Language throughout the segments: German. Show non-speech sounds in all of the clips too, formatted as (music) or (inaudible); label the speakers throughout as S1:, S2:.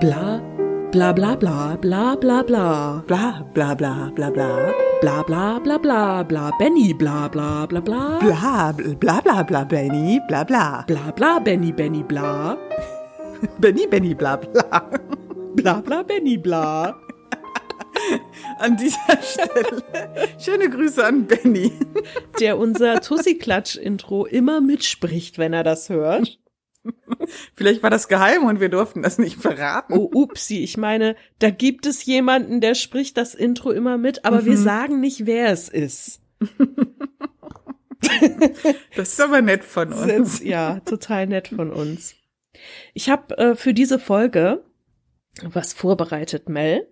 S1: Bla, bla bla bla bla bla bla.
S2: Bla bla bla bla bla.
S1: Bla bla bla bla bla. Benny bla bla bla bla.
S2: Bla bla bla bla Benny, bla bla.
S1: Bla bla Benny Benny bla.
S2: Benny Benny bla bla.
S1: Bla bla Benny bla.
S2: An dieser Stelle schöne Grüße an Benny.
S1: Der unser Tussi-Klatsch-Intro immer mitspricht, wenn er das hört.
S2: Vielleicht war das geheim und wir durften das nicht verraten.
S1: Oh, upsi, ich meine, da gibt es jemanden, der spricht das Intro immer mit, aber wir sagen nicht, wer es ist.
S2: Das ist aber nett von uns.
S1: ja, total nett von uns. Ich habe äh, für diese Folge was vorbereitet, Mel.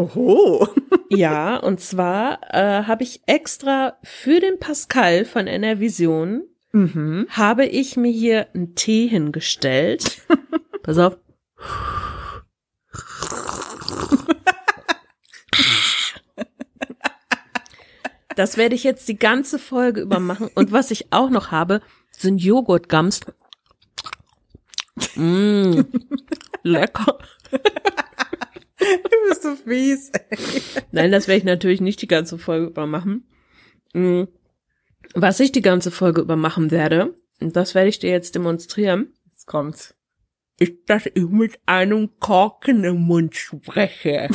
S2: Oho. (laughs)
S1: Ja, und zwar äh, habe ich extra für den Pascal von NR Vision
S2: Mhm.
S1: habe ich mir hier einen Tee hingestellt. (laughs) Pass auf. Das werde ich jetzt die ganze Folge über machen. Und was ich auch noch habe, sind Joghurtgums. Mm, lecker. (laughs)
S2: Du bist so fies.
S1: Nein, das werde ich natürlich nicht die ganze Folge über machen. Mm, Was ich die ganze Folge über machen werde, und das werde ich dir jetzt demonstrieren,
S2: Jetzt kommt's.
S1: ist, dass ich mit einem Korken im Mund spreche.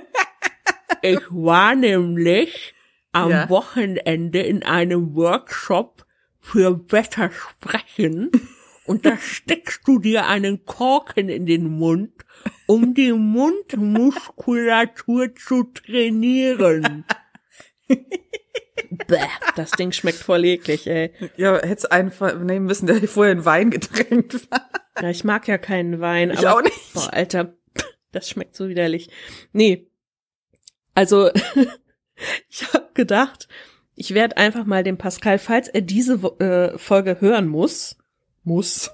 S1: (laughs) ich war nämlich am
S2: Ja.
S1: Wochenende in einem Workshop für besser sprechen und da steckst du dir einen Korken in den Mund, um die Mundmuskulatur zu trainieren. Bäh, das Ding schmeckt voll eklig, ey.
S2: Ja, hättest einfach nehmen müssen, der vorher in Wein getränkt war.
S1: Ja, ich mag ja keinen Wein.
S2: Ich
S1: aber,
S2: auch nicht.
S1: Boah, Alter, das schmeckt so widerlich. Nee. Also, (laughs) ich habe gedacht, ich werde einfach mal dem Pascal, falls er diese äh, Folge hören muss, muss,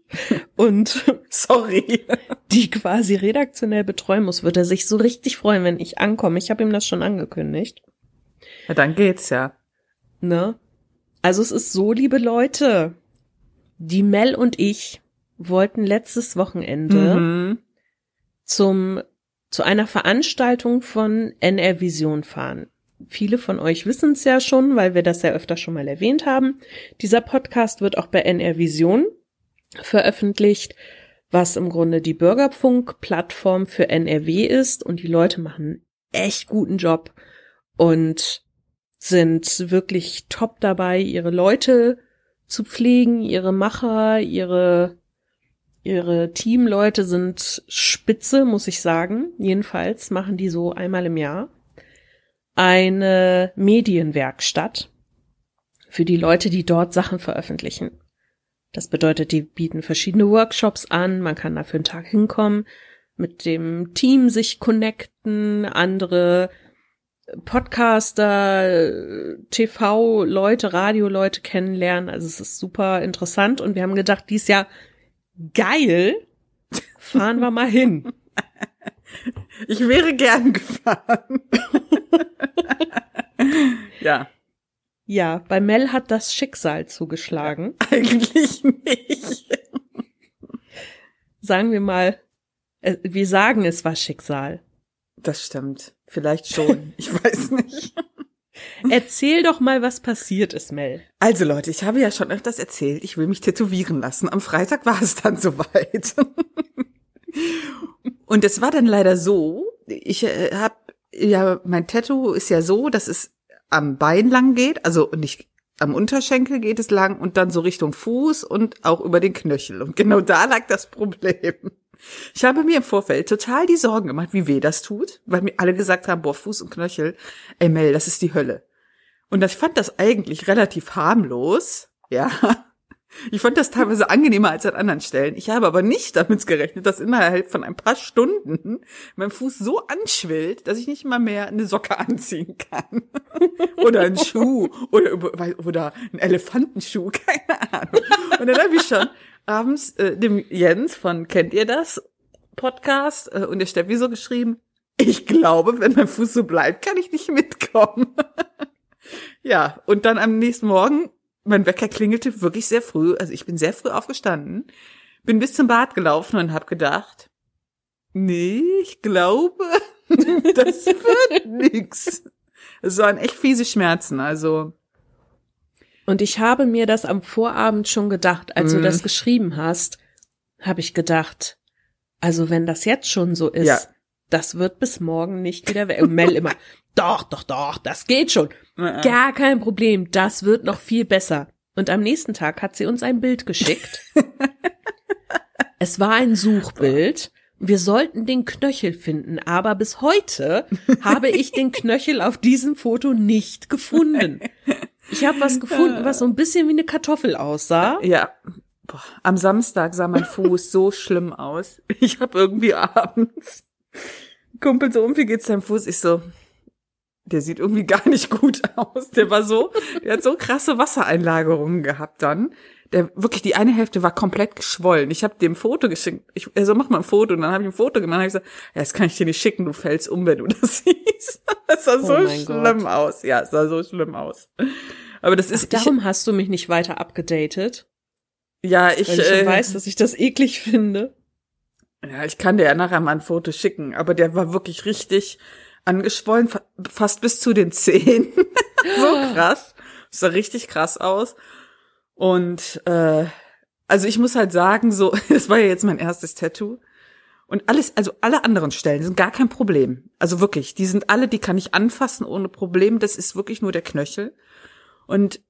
S1: (laughs) und
S2: Sorry.
S1: die quasi redaktionell betreuen muss, wird er sich so richtig freuen, wenn ich ankomme. Ich habe ihm das schon angekündigt.
S2: Ja, dann geht's ja.
S1: Ne? Also es ist so, liebe Leute, die Mel und ich wollten letztes Wochenende
S2: Mhm.
S1: zum, zu einer Veranstaltung von NR Vision fahren. Viele von euch wissen es ja schon, weil wir das ja öfter schon mal erwähnt haben. Dieser Podcast wird auch bei NR Vision veröffentlicht, was im Grunde die Bürgerfunk-Plattform für NRW ist und die Leute machen echt guten Job und sind wirklich top dabei, ihre Leute zu pflegen, ihre Macher, ihre Ihre Teamleute sind spitze, muss ich sagen. Jedenfalls machen die so einmal im Jahr eine Medienwerkstatt für die Leute, die dort Sachen veröffentlichen. Das bedeutet, die bieten verschiedene Workshops an, man kann da für einen Tag hinkommen, mit dem Team sich connecten, andere Podcaster, TV-Leute, Radio-Leute kennenlernen. Also es ist super interessant und wir haben gedacht, dies Jahr geil, fahren wir mal hin. (laughs)
S2: Ich wäre gern gefahren. (laughs) (laughs) ja,
S1: Ja, bei Mel hat das Schicksal zugeschlagen.
S2: eigentlich nicht. (laughs)
S1: Sagen wir mal, äh, wir sagen, es war Schicksal.
S2: Das stimmt. Vielleicht schon. (laughs) Ich weiß nicht.
S1: Erzähl doch mal, was passiert ist, Mel.
S2: Also Leute, ich habe ja schon öfters erzählt, ich will mich tätowieren lassen. Am Freitag war es dann soweit. Und es war dann leider so, ich äh, habe ja mein Tattoo ist ja so, dass es am Bein lang geht, also nicht am Unterschenkel geht es lang und dann so Richtung Fuß und auch über den Knöchel. Und genau da lag das Problem. Ich habe mir im Vorfeld total die Sorgen gemacht, wie weh das tut, weil mir alle gesagt haben, boah, Fuß und Knöchel, ey Mel, das ist die Hölle. Und ich fand das eigentlich relativ harmlos, ja. Ich fand das teilweise angenehmer als an anderen Stellen. Ich habe aber nicht damit gerechnet, dass innerhalb von ein paar Stunden mein Fuß so anschwillt, dass ich nicht mal mehr eine Socke anziehen kann. (laughs) oder einen Schuh oder, oder einen Elefantenschuh, (laughs) keine Ahnung. Und dann habe ich schon abends äh, dem Jens von Kennt ihr das? Podcast äh, und der Steffi so geschrieben, ich glaube, wenn mein Fuß so bleibt, kann ich nicht mitkommen. (laughs) ja, und dann am nächsten Morgen mein Wecker klingelte wirklich sehr früh. Also ich bin sehr früh aufgestanden, bin bis zum Bad gelaufen und habe gedacht, nee, ich glaube, (laughs) das wird nix. Es waren echt fiese Schmerzen, also.
S1: Und ich habe mir das am Vorabend schon gedacht, als
S2: Mhm.
S1: du das geschrieben hast, habe ich gedacht, also wenn das jetzt schon so ist,
S2: Ja.
S1: Das wird bis morgen nicht wieder weg. Und Mel immer, doch, doch, doch, das geht schon. Gar kein Problem, das wird noch viel besser. Und am nächsten Tag hat sie uns ein Bild geschickt. (laughs) es war ein Suchbild. Wir sollten den Knöchel finden, aber bis heute habe ich den Knöchel auf diesem Foto nicht gefunden. Ich habe was gefunden, was so ein bisschen wie eine Kartoffel aussah.
S2: Ja. Boah, am Samstag sah mein Fuß so schlimm aus. Ich habe irgendwie abends Kumpel so, um wie geht's deinem Fuß? Ich so, der sieht irgendwie gar nicht gut aus. Der war so, der hat so krasse Wassereinlagerungen gehabt dann. Der wirklich die eine Hälfte war komplett geschwollen. Ich habe dem Foto geschickt. Ich, er so, mach mal ein Foto. Und dann habe ich ein Foto gemacht. Und hab ich gesagt, ja, das kann ich dir nicht schicken. Du fällst um, wenn du das (laughs) siehst. Das sah
S1: Oh
S2: so schlimm
S1: Gott.
S2: aus. Ja, es sah so schlimm aus. Aber das
S1: Ach,
S2: ist ich,
S1: darum hast du mich nicht weiter abgedatet,
S2: ja, ich,
S1: weil ich
S2: äh,
S1: weiß, dass ich das eklig finde.
S2: Ja, ich kann dir ja nachher mal ein Foto schicken, aber der war wirklich richtig angeschwollen, fa- fast bis zu den Zehen. (laughs) so krass. Das sah richtig krass aus. Und äh, also ich muss halt sagen, so, (laughs) das war ja jetzt mein erstes Tattoo. Und alles, also alle anderen Stellen sind gar kein Problem. Also wirklich, die sind alle, die kann ich anfassen ohne Problem. Das ist wirklich nur der Knöchel. Und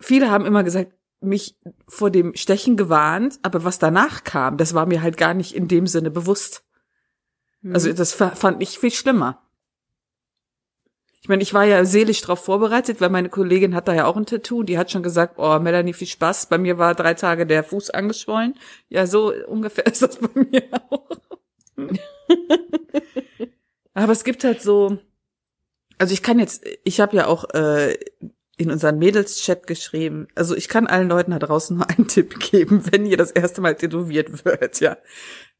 S2: viele haben immer gesagt, mich vor dem Stechen gewarnt, aber was danach kam, das war mir halt gar nicht in dem Sinne bewusst. Also das fa- fand ich viel schlimmer. Ich meine, ich war ja seelisch drauf vorbereitet, weil meine Kollegin hat da ja auch ein Tattoo. Die hat schon gesagt, oh, Melanie, viel Spaß. Bei mir war drei Tage der Fuß angeschwollen. Ja, so ungefähr (laughs) ist das bei mir auch. (laughs) Aber es gibt halt so, also ich kann jetzt, ich habe ja auch äh, in unseren Mädels-Chat geschrieben, also ich kann allen Leuten da draußen nur einen (laughs) Tipp geben, wenn ihr das erste Mal tätowiert wird, ja.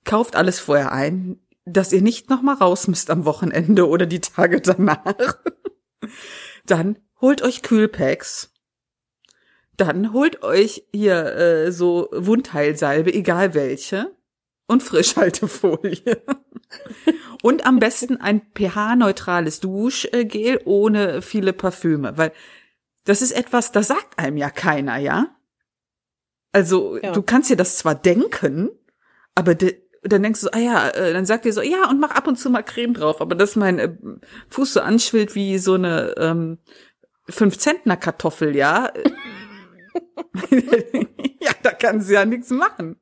S2: Kauft alles vorher ein, dass ihr nicht noch mal raus müsst am Wochenende oder die Tage danach. (laughs) Dann holt euch Kühlpacks. Dann holt euch hier äh, so Wundheilsalbe, egal welche. Und Frischhaltefolie. (laughs) und am besten ein pH-neutrales Duschgel ohne viele Parfüme. Weil das ist etwas, das sagt einem ja keiner, ja? Also,
S1: Ja.
S2: du kannst dir das zwar denken, aber de, dann denkst du, ah ja, äh, dann sagt dir so, ja, und mach ab und zu mal Creme drauf, aber dass mein äh, Fuß so anschwillt wie so eine ähm, 5 Zentner Kartoffel, ja. (laughs) ja, da kann sie ja nichts machen.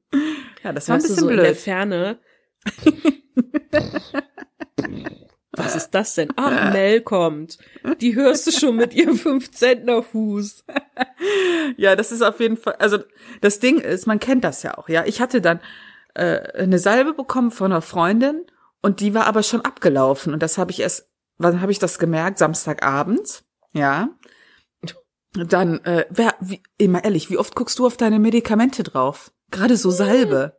S2: Ja, das war ein bisschen
S1: so in der
S2: blöd.
S1: Ferne. (laughs) Was ist das denn? Ach, Mel kommt. Die hörst du schon mit ihrem 5 Zentner Fuß.
S2: Ja, das ist auf jeden Fall, also das Ding ist, man kennt das ja auch, ja. Ich hatte dann äh, eine Salbe bekommen von einer Freundin und die war aber schon abgelaufen und das habe ich erst, wann habe ich das gemerkt? Samstagabend, ja. Dann, äh, wer, wie, immer ehrlich, wie oft guckst du auf deine Medikamente drauf? Gerade so Salbe.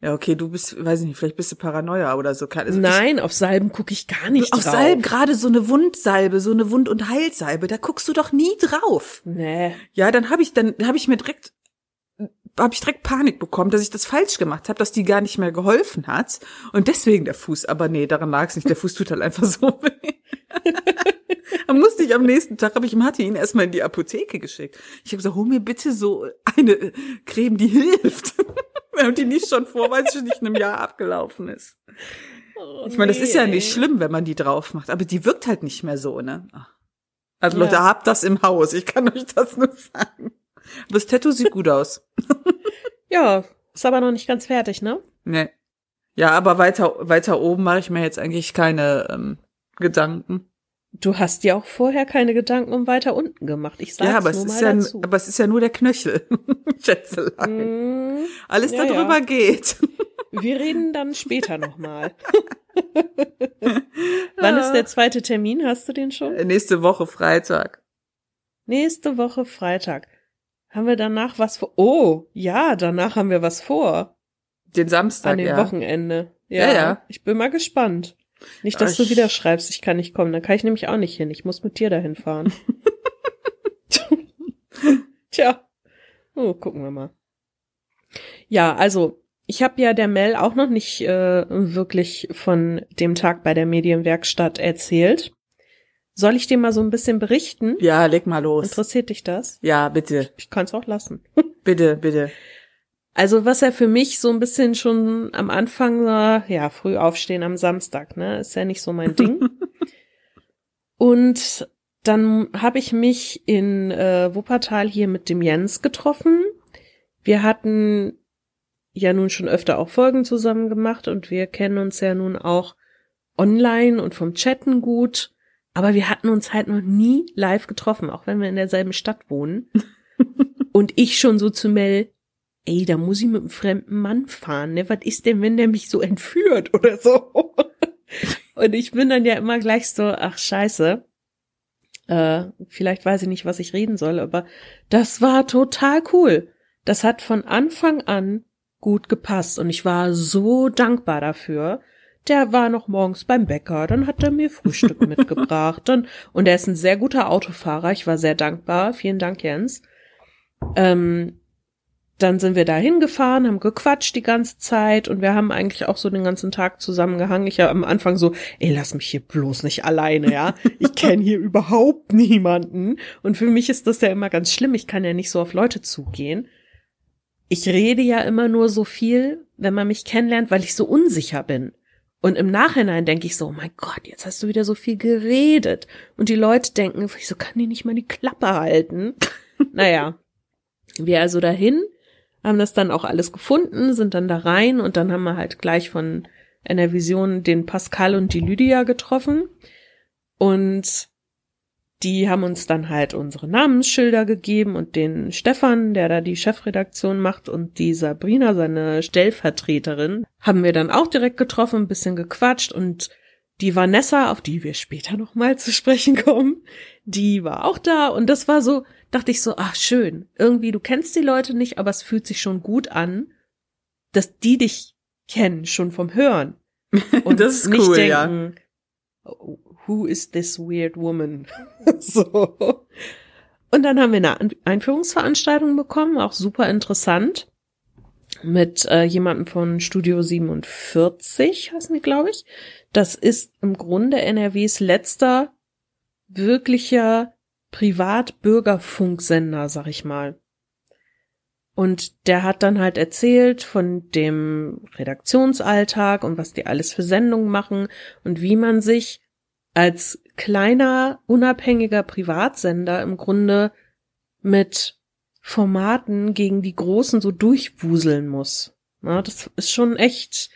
S2: Ja, okay, du bist, weiß ich nicht, vielleicht bist du Paranoia oder so. Also ich-
S1: Nein, auf Salben gucke ich gar nicht
S2: auf
S1: drauf.
S2: Salben, gerade so eine Wundsalbe, so eine Wund- und Heilsalbe, da guckst du doch nie drauf.
S1: Nee.
S2: Ja, dann habe ich dann habe ich mir direkt habe ich direkt Panik bekommen, dass ich das falsch gemacht habe, dass die gar nicht mehr geholfen hat und deswegen der Fuß. Aber nee, daran lag es nicht. Der Fuß tut halt einfach so weh. (laughs) dann musste ich am nächsten Tag habe ich Martin erstmal in die Apotheke geschickt. Ich habe gesagt, hol mir bitte so eine Creme, die hilft. Und die nicht schon vor, weil es schon nicht in einem Jahr abgelaufen ist. Ich meine, das ist ja nicht schlimm, wenn man die drauf macht, aber die wirkt halt nicht mehr so, ne? Also
S1: Ja.
S2: Leute, habt das im Haus. Ich kann euch das nur sagen. Aber das Tattoo sieht gut aus. (laughs)
S1: Ja, ist aber noch nicht ganz fertig, ne?
S2: Nee. Ja, aber weiter, weiter oben mache ich mir jetzt eigentlich keine ähm, Gedanken.
S1: Du hast dir auch vorher keine Gedanken um weiter unten gemacht. Ich sag's
S2: ja, aber es ist
S1: mal
S2: ja,
S1: dazu.
S2: aber es ist ja nur der Knöchel. (laughs) Schätzelein.
S1: Mm,
S2: Alles
S1: ja,
S2: darüber
S1: ja.
S2: geht. (laughs)
S1: wir reden dann später nochmal. (laughs) Wann ist der zweite Termin? Hast du den schon?
S2: Nächste Woche Freitag.
S1: Nächste Woche Freitag. Haben wir danach was vor? Oh, ja, danach haben wir was vor.
S2: Den Samstag,
S1: An dem
S2: ja.
S1: Wochenende. Ja,
S2: Ja, ja.
S1: Ich bin mal gespannt. Nicht, dass
S2: Ach,
S1: du
S2: ich-
S1: wieder schreibst, ich kann nicht kommen. Dann kann ich nämlich auch nicht hin. Ich muss mit dir dahin fahren. (laughs) Tja. Oh, gucken wir mal. Ja, also ich habe ja der Mel auch noch nicht äh, wirklich von dem Tag bei der Medienwerkstatt erzählt. Soll ich dir mal so ein bisschen berichten?
S2: Ja, leg mal los.
S1: Interessiert dich das?
S2: Ja, bitte.
S1: Ich kann es auch lassen.
S2: Bitte, bitte.
S1: Also was er für mich so ein bisschen schon am Anfang war, ja, früh aufstehen am Samstag, ne, ist ja nicht so mein Ding. (laughs) Und dann habe ich mich in äh, Wuppertal hier mit dem Jens getroffen. Wir hatten ja nun schon öfter auch Folgen zusammen gemacht und wir kennen uns ja nun auch online und vom Chatten gut. Aber wir hatten uns halt noch nie live getroffen, auch wenn wir in derselben Stadt wohnen. (laughs) und ich schon so zu Mel, ey, da muss ich mit einem fremden Mann fahren, ne? Was ist denn, wenn der mich so entführt oder so? (laughs) und ich bin dann ja immer gleich so, ach scheiße. Äh, vielleicht weiß ich nicht, was ich reden soll, aber das war total cool. Das hat von Anfang an gut gepasst und ich war so dankbar dafür. Der war noch morgens beim Bäcker, dann hat er mir Frühstück (laughs) mitgebracht, dann und er ist ein sehr guter Autofahrer. Ich war sehr dankbar. Vielen Dank, Jens. Ähm, dann sind wir da hingefahren, haben gequatscht die ganze Zeit und wir haben eigentlich auch so den ganzen Tag zusammengehangen. Ich habe am Anfang so, ey, lass mich hier bloß nicht alleine, ja. Ich kenne hier (laughs) überhaupt niemanden. Und für mich ist das ja immer ganz schlimm. Ich kann ja nicht so auf Leute zugehen. Ich rede ja immer nur so viel, wenn man mich kennenlernt, weil ich so unsicher bin. Und im Nachhinein denke ich so, oh mein Gott, jetzt hast du wieder so viel geredet. Und die Leute denken, wieso kann die nicht mal die Klappe halten? (laughs) naja, wir also dahin haben das dann auch alles gefunden, sind dann da rein und dann haben wir halt gleich von einer Vision den Pascal und die Lydia getroffen. Und die haben uns dann halt unsere Namensschilder gegeben und den Stefan, der da die Chefredaktion macht und die Sabrina, seine Stellvertreterin, haben wir dann auch direkt getroffen, ein bisschen gequatscht und die Vanessa, auf die wir später nochmal zu sprechen kommen, die war auch da. Und das war so, dachte ich so, ach schön, irgendwie du kennst die Leute nicht, aber es fühlt sich schon gut an, dass die dich kennen, schon vom Hören. (laughs)
S2: Und das ist nicht cool, denken,
S1: ja. who is this weird woman? (laughs) so. Und dann haben wir eine Einführungsveranstaltung bekommen, auch super interessant, mit äh, jemandem von Studio 47, heißen die, glaube ich. Das ist im Grunde NRWs letzter wirklicher Privatbürgerfunksender, sag ich mal. Und der hat dann halt erzählt von dem Redaktionsalltag und was die alles für Sendungen machen und wie man sich als kleiner, unabhängiger Privatsender im Grunde mit Formaten gegen die Großen so durchwuseln muss. Ja, das ist schon echt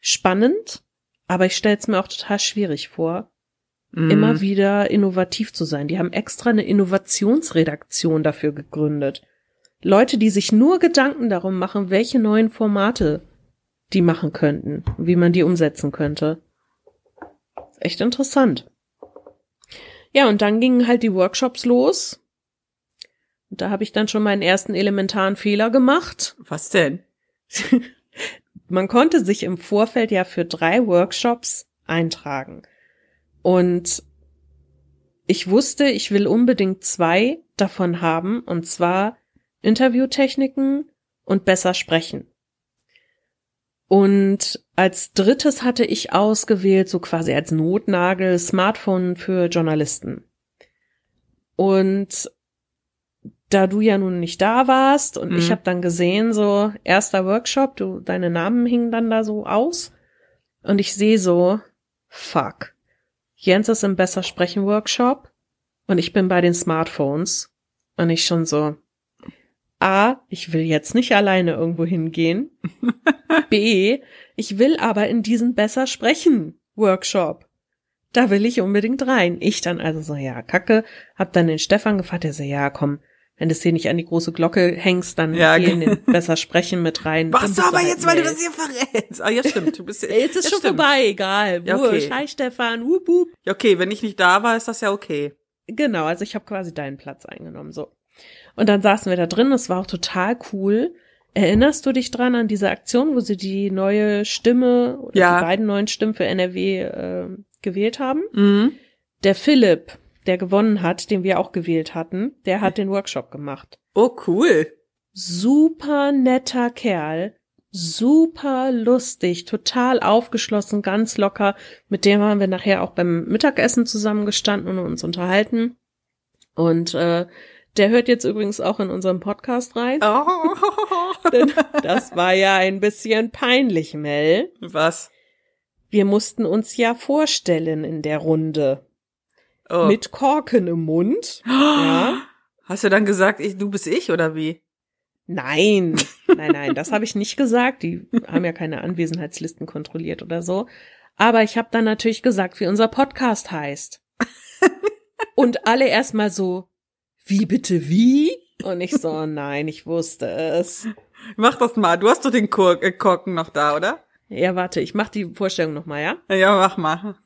S1: spannend, aber ich stelle es mir auch total schwierig vor mhm. immer wieder innovativ zu sein. Die haben extra eine Innovationsredaktion dafür gegründet. Leute, die sich nur Gedanken darum machen, welche neuen Formate die machen könnten, wie man die umsetzen könnte. Echt interessant. Ja, und dann gingen halt die Workshops los. Und da habe ich dann schon meinen ersten elementaren Fehler gemacht.
S2: Was denn? (laughs)
S1: man konnte sich im Vorfeld ja für drei Workshops eintragen. Und ich wusste, ich will unbedingt zwei davon haben, und zwar Interviewtechniken und besser sprechen. Und als drittes hatte ich ausgewählt, so quasi als Notnagel, Smartphone für Journalisten. Und da du ja nun nicht da warst und mhm. ich habe dann gesehen, so erster Workshop, du deine Namen hingen dann da so aus und ich sehe so, fuck. Jens ist im Besser Sprechen Workshop und ich bin bei den Smartphones und ich schon so, A, ich will jetzt nicht alleine irgendwo hingehen. B, ich will aber in diesen Besser Sprechen Workshop. Da will ich unbedingt rein. Ich dann also so, ja, kacke, hab dann den Stefan gefragt, der so, ja, komm, wenn du es hier nicht an die große Glocke hängst, dann ja, geh in den (laughs) besser sprechen mit rein.
S2: Machst du aber halt jetzt, weil du das hier verrätst. Ah, ja, stimmt. Du bist
S1: ja, (laughs) jetzt ist ja, schon stimmt. vorbei, egal. Ja, okay. Hi, Stefan. Wup, wup.
S2: Ja, okay, wenn ich nicht da war, ist das ja okay.
S1: Genau, also ich habe quasi deinen Platz eingenommen, so. Und dann saßen wir da drin, das war auch total cool. Erinnerst du dich dran an diese Aktion, wo sie die neue Stimme oder ja. die beiden neuen Stimmen für NRW äh, gewählt haben? Mhm. Der Philipp, der gewonnen hat, den wir auch gewählt hatten, der hat den Workshop gemacht.
S2: Oh, cool.
S1: Super netter Kerl, super lustig, total aufgeschlossen, ganz locker. Mit dem haben wir nachher auch beim Mittagessen zusammengestanden und uns unterhalten. Und äh, der hört jetzt übrigens auch in unserem Podcast rein.
S2: Oh. (laughs)
S1: Denn das war ja ein bisschen peinlich, Mel.
S2: Was?
S1: Wir mussten uns ja vorstellen in der Runde.
S2: Oh.
S1: Mit Korken im Mund. Ja.
S2: Hast du dann gesagt, ich, du bist ich oder wie?
S1: Nein, (laughs) nein, nein, das habe ich nicht gesagt. Die haben ja keine Anwesenheitslisten kontrolliert oder so. Aber ich habe dann natürlich gesagt, wie unser Podcast heißt. (laughs) Und alle erstmal so, wie bitte wie? Und ich so, (laughs) nein, ich wusste es.
S2: Mach das mal. Du hast doch den Kork, äh, Korken noch da, oder?
S1: Ja, warte, ich mach die Vorstellung nochmal, ja?
S2: Ja, mach mal.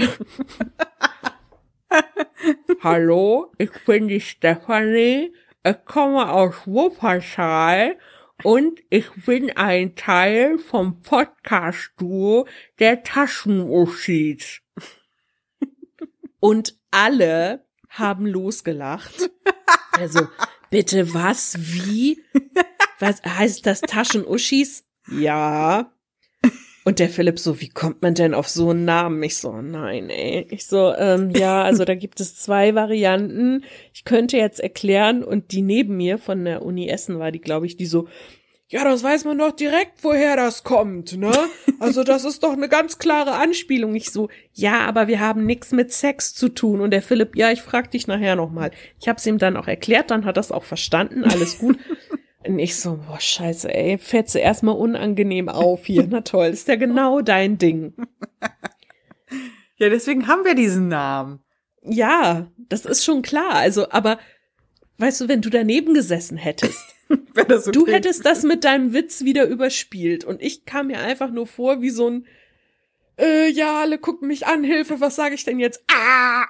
S2: (laughs)
S1: Hallo, ich bin die Stefanie. Ich komme aus Wuppertal und ich bin ein Teil vom Podcast-Duo der Taschenuschis. Und alle haben losgelacht. Also, bitte was? Wie? Was heißt das Taschenuschis? Ja. Und der Philipp so, wie kommt man denn auf so einen Namen? Ich so, nein, ey. Ich so, ähm, ja, also da gibt es zwei Varianten. Ich könnte jetzt erklären und die neben mir von der Uni Essen war die, glaube ich, die so, ja, das weiß man doch direkt, woher das kommt, ne? Also das ist doch eine ganz klare Anspielung. Ich so, ja, aber wir haben nichts mit Sex zu tun. Und der Philipp, ja, ich frag dich nachher nochmal. Ich hab's ihm dann auch erklärt, dann hat das auch verstanden, alles gut. Und ich so, boah, scheiße, ey, fährst du erstmal unangenehm auf hier. Na toll, ist ja genau dein Ding. (laughs)
S2: Ja, deswegen haben wir diesen Namen.
S1: Ja, das ist schon klar. Also, aber weißt du, wenn du daneben gesessen hättest, (laughs)
S2: so
S1: du hättest das mit deinem Witz wieder überspielt und ich kam mir einfach nur vor wie so ein äh, ja, alle gucken mich an, Hilfe, was sage ich denn jetzt? Ah!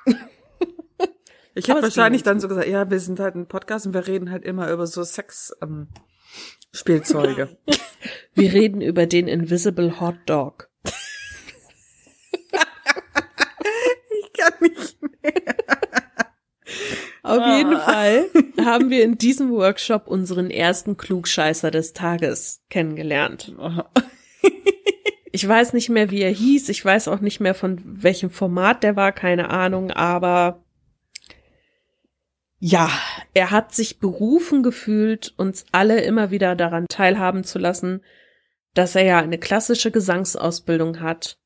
S2: Ich
S1: es
S2: wahrscheinlich dann so gesagt, ja, wir sind halt ein Podcast und wir reden halt immer über so Sex ähm, Spielzeuge. (laughs)
S1: Wir reden über den Invisible Hot Dog.
S2: ich kann nicht.
S1: Auf
S2: Ah.
S1: jeden Fall haben wir in diesem Workshop unseren ersten Klugscheißer des Tages kennengelernt. (laughs) Ich weiß nicht mehr, wie er hieß. Ich weiß auch nicht mehr, von welchem Format der war, keine Ahnung, aber ja, er hat sich berufen gefühlt, uns alle immer wieder daran teilhaben zu lassen, dass er ja eine klassische Gesangsausbildung hat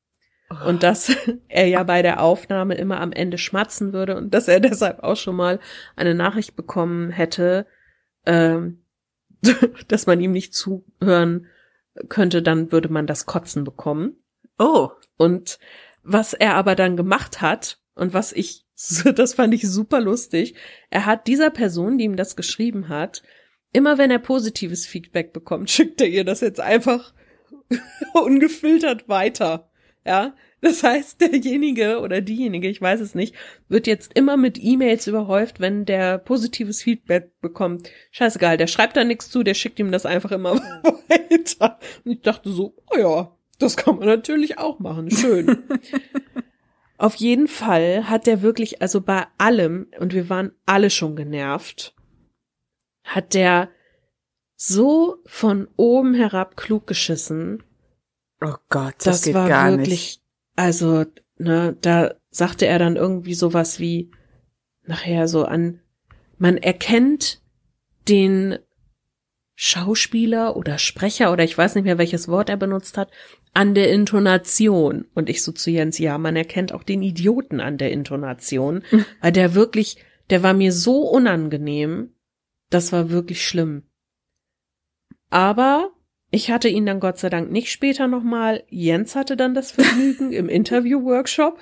S1: und dass (laughs) er ja bei der Aufnahme immer am Ende schmatzen würde und dass er (laughs) deshalb auch schon mal eine Nachricht bekommen hätte, ähm, (laughs) dass man ihm nicht zuhören könnte, dann würde man das Kotzen bekommen.
S2: Oh,
S1: Und was er aber dann gemacht hat und was ich, das fand ich super lustig, er hat dieser Person, die ihm das geschrieben hat, immer wenn er positives Feedback bekommt, (laughs) schickt er ihr das jetzt einfach (laughs) ungefiltert weiter. Ja, das heißt, derjenige oder diejenige, ich weiß es nicht, wird jetzt immer mit E-Mails überhäuft, wenn der positives Feedback bekommt. Scheißegal, der schreibt da nichts zu, der schickt ihm das einfach immer (laughs) weiter. Und ich dachte so, oh ja, das kann man natürlich auch machen. Schön. Auf jeden Fall hat der wirklich, also bei allem, und wir waren alle schon genervt, hat der so von oben herab klug geschissen.
S2: oh Gott, das,
S1: Das,
S2: geht
S1: war
S2: gar
S1: wirklich,
S2: nicht.
S1: also, ne, da sagte er dann irgendwie sowas wie, nachher so an, man erkennt den Schauspieler oder Sprecher oder ich weiß nicht mehr, welches Wort er benutzt hat, an der Intonation. Und ich so zu Jens, ja, man erkennt auch den Idioten an der Intonation, weil der wirklich, der war mir so unangenehm, das war wirklich schlimm. Aber ich hatte ihn dann Gott sei Dank nicht später nochmal. Jens hatte dann das Vergnügen im (laughs) Interview-Workshop.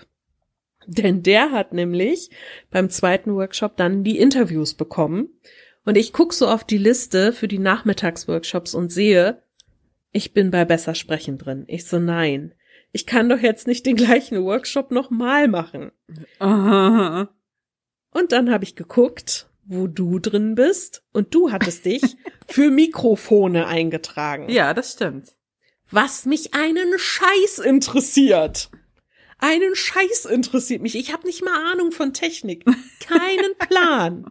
S1: Denn der hat nämlich beim zweiten Workshop dann die Interviews bekommen. Und ich guck so auf die Liste für die Nachmittagsworkshops und sehe, ich bin bei Besser Sprechen drin. Ich so, nein. Ich kann doch jetzt nicht den gleichen Workshop nochmal machen.
S2: Ah.
S1: Und dann habe ich geguckt, wo du drin bist. Und du hattest (laughs) dich für Mikrofone eingetragen.
S2: Ja, das stimmt.
S1: Was mich einen Scheiß interessiert.
S3: einen Scheiß interessiert mich. Ich habe nicht mal Ahnung von Technik. Keinen (laughs) Plan.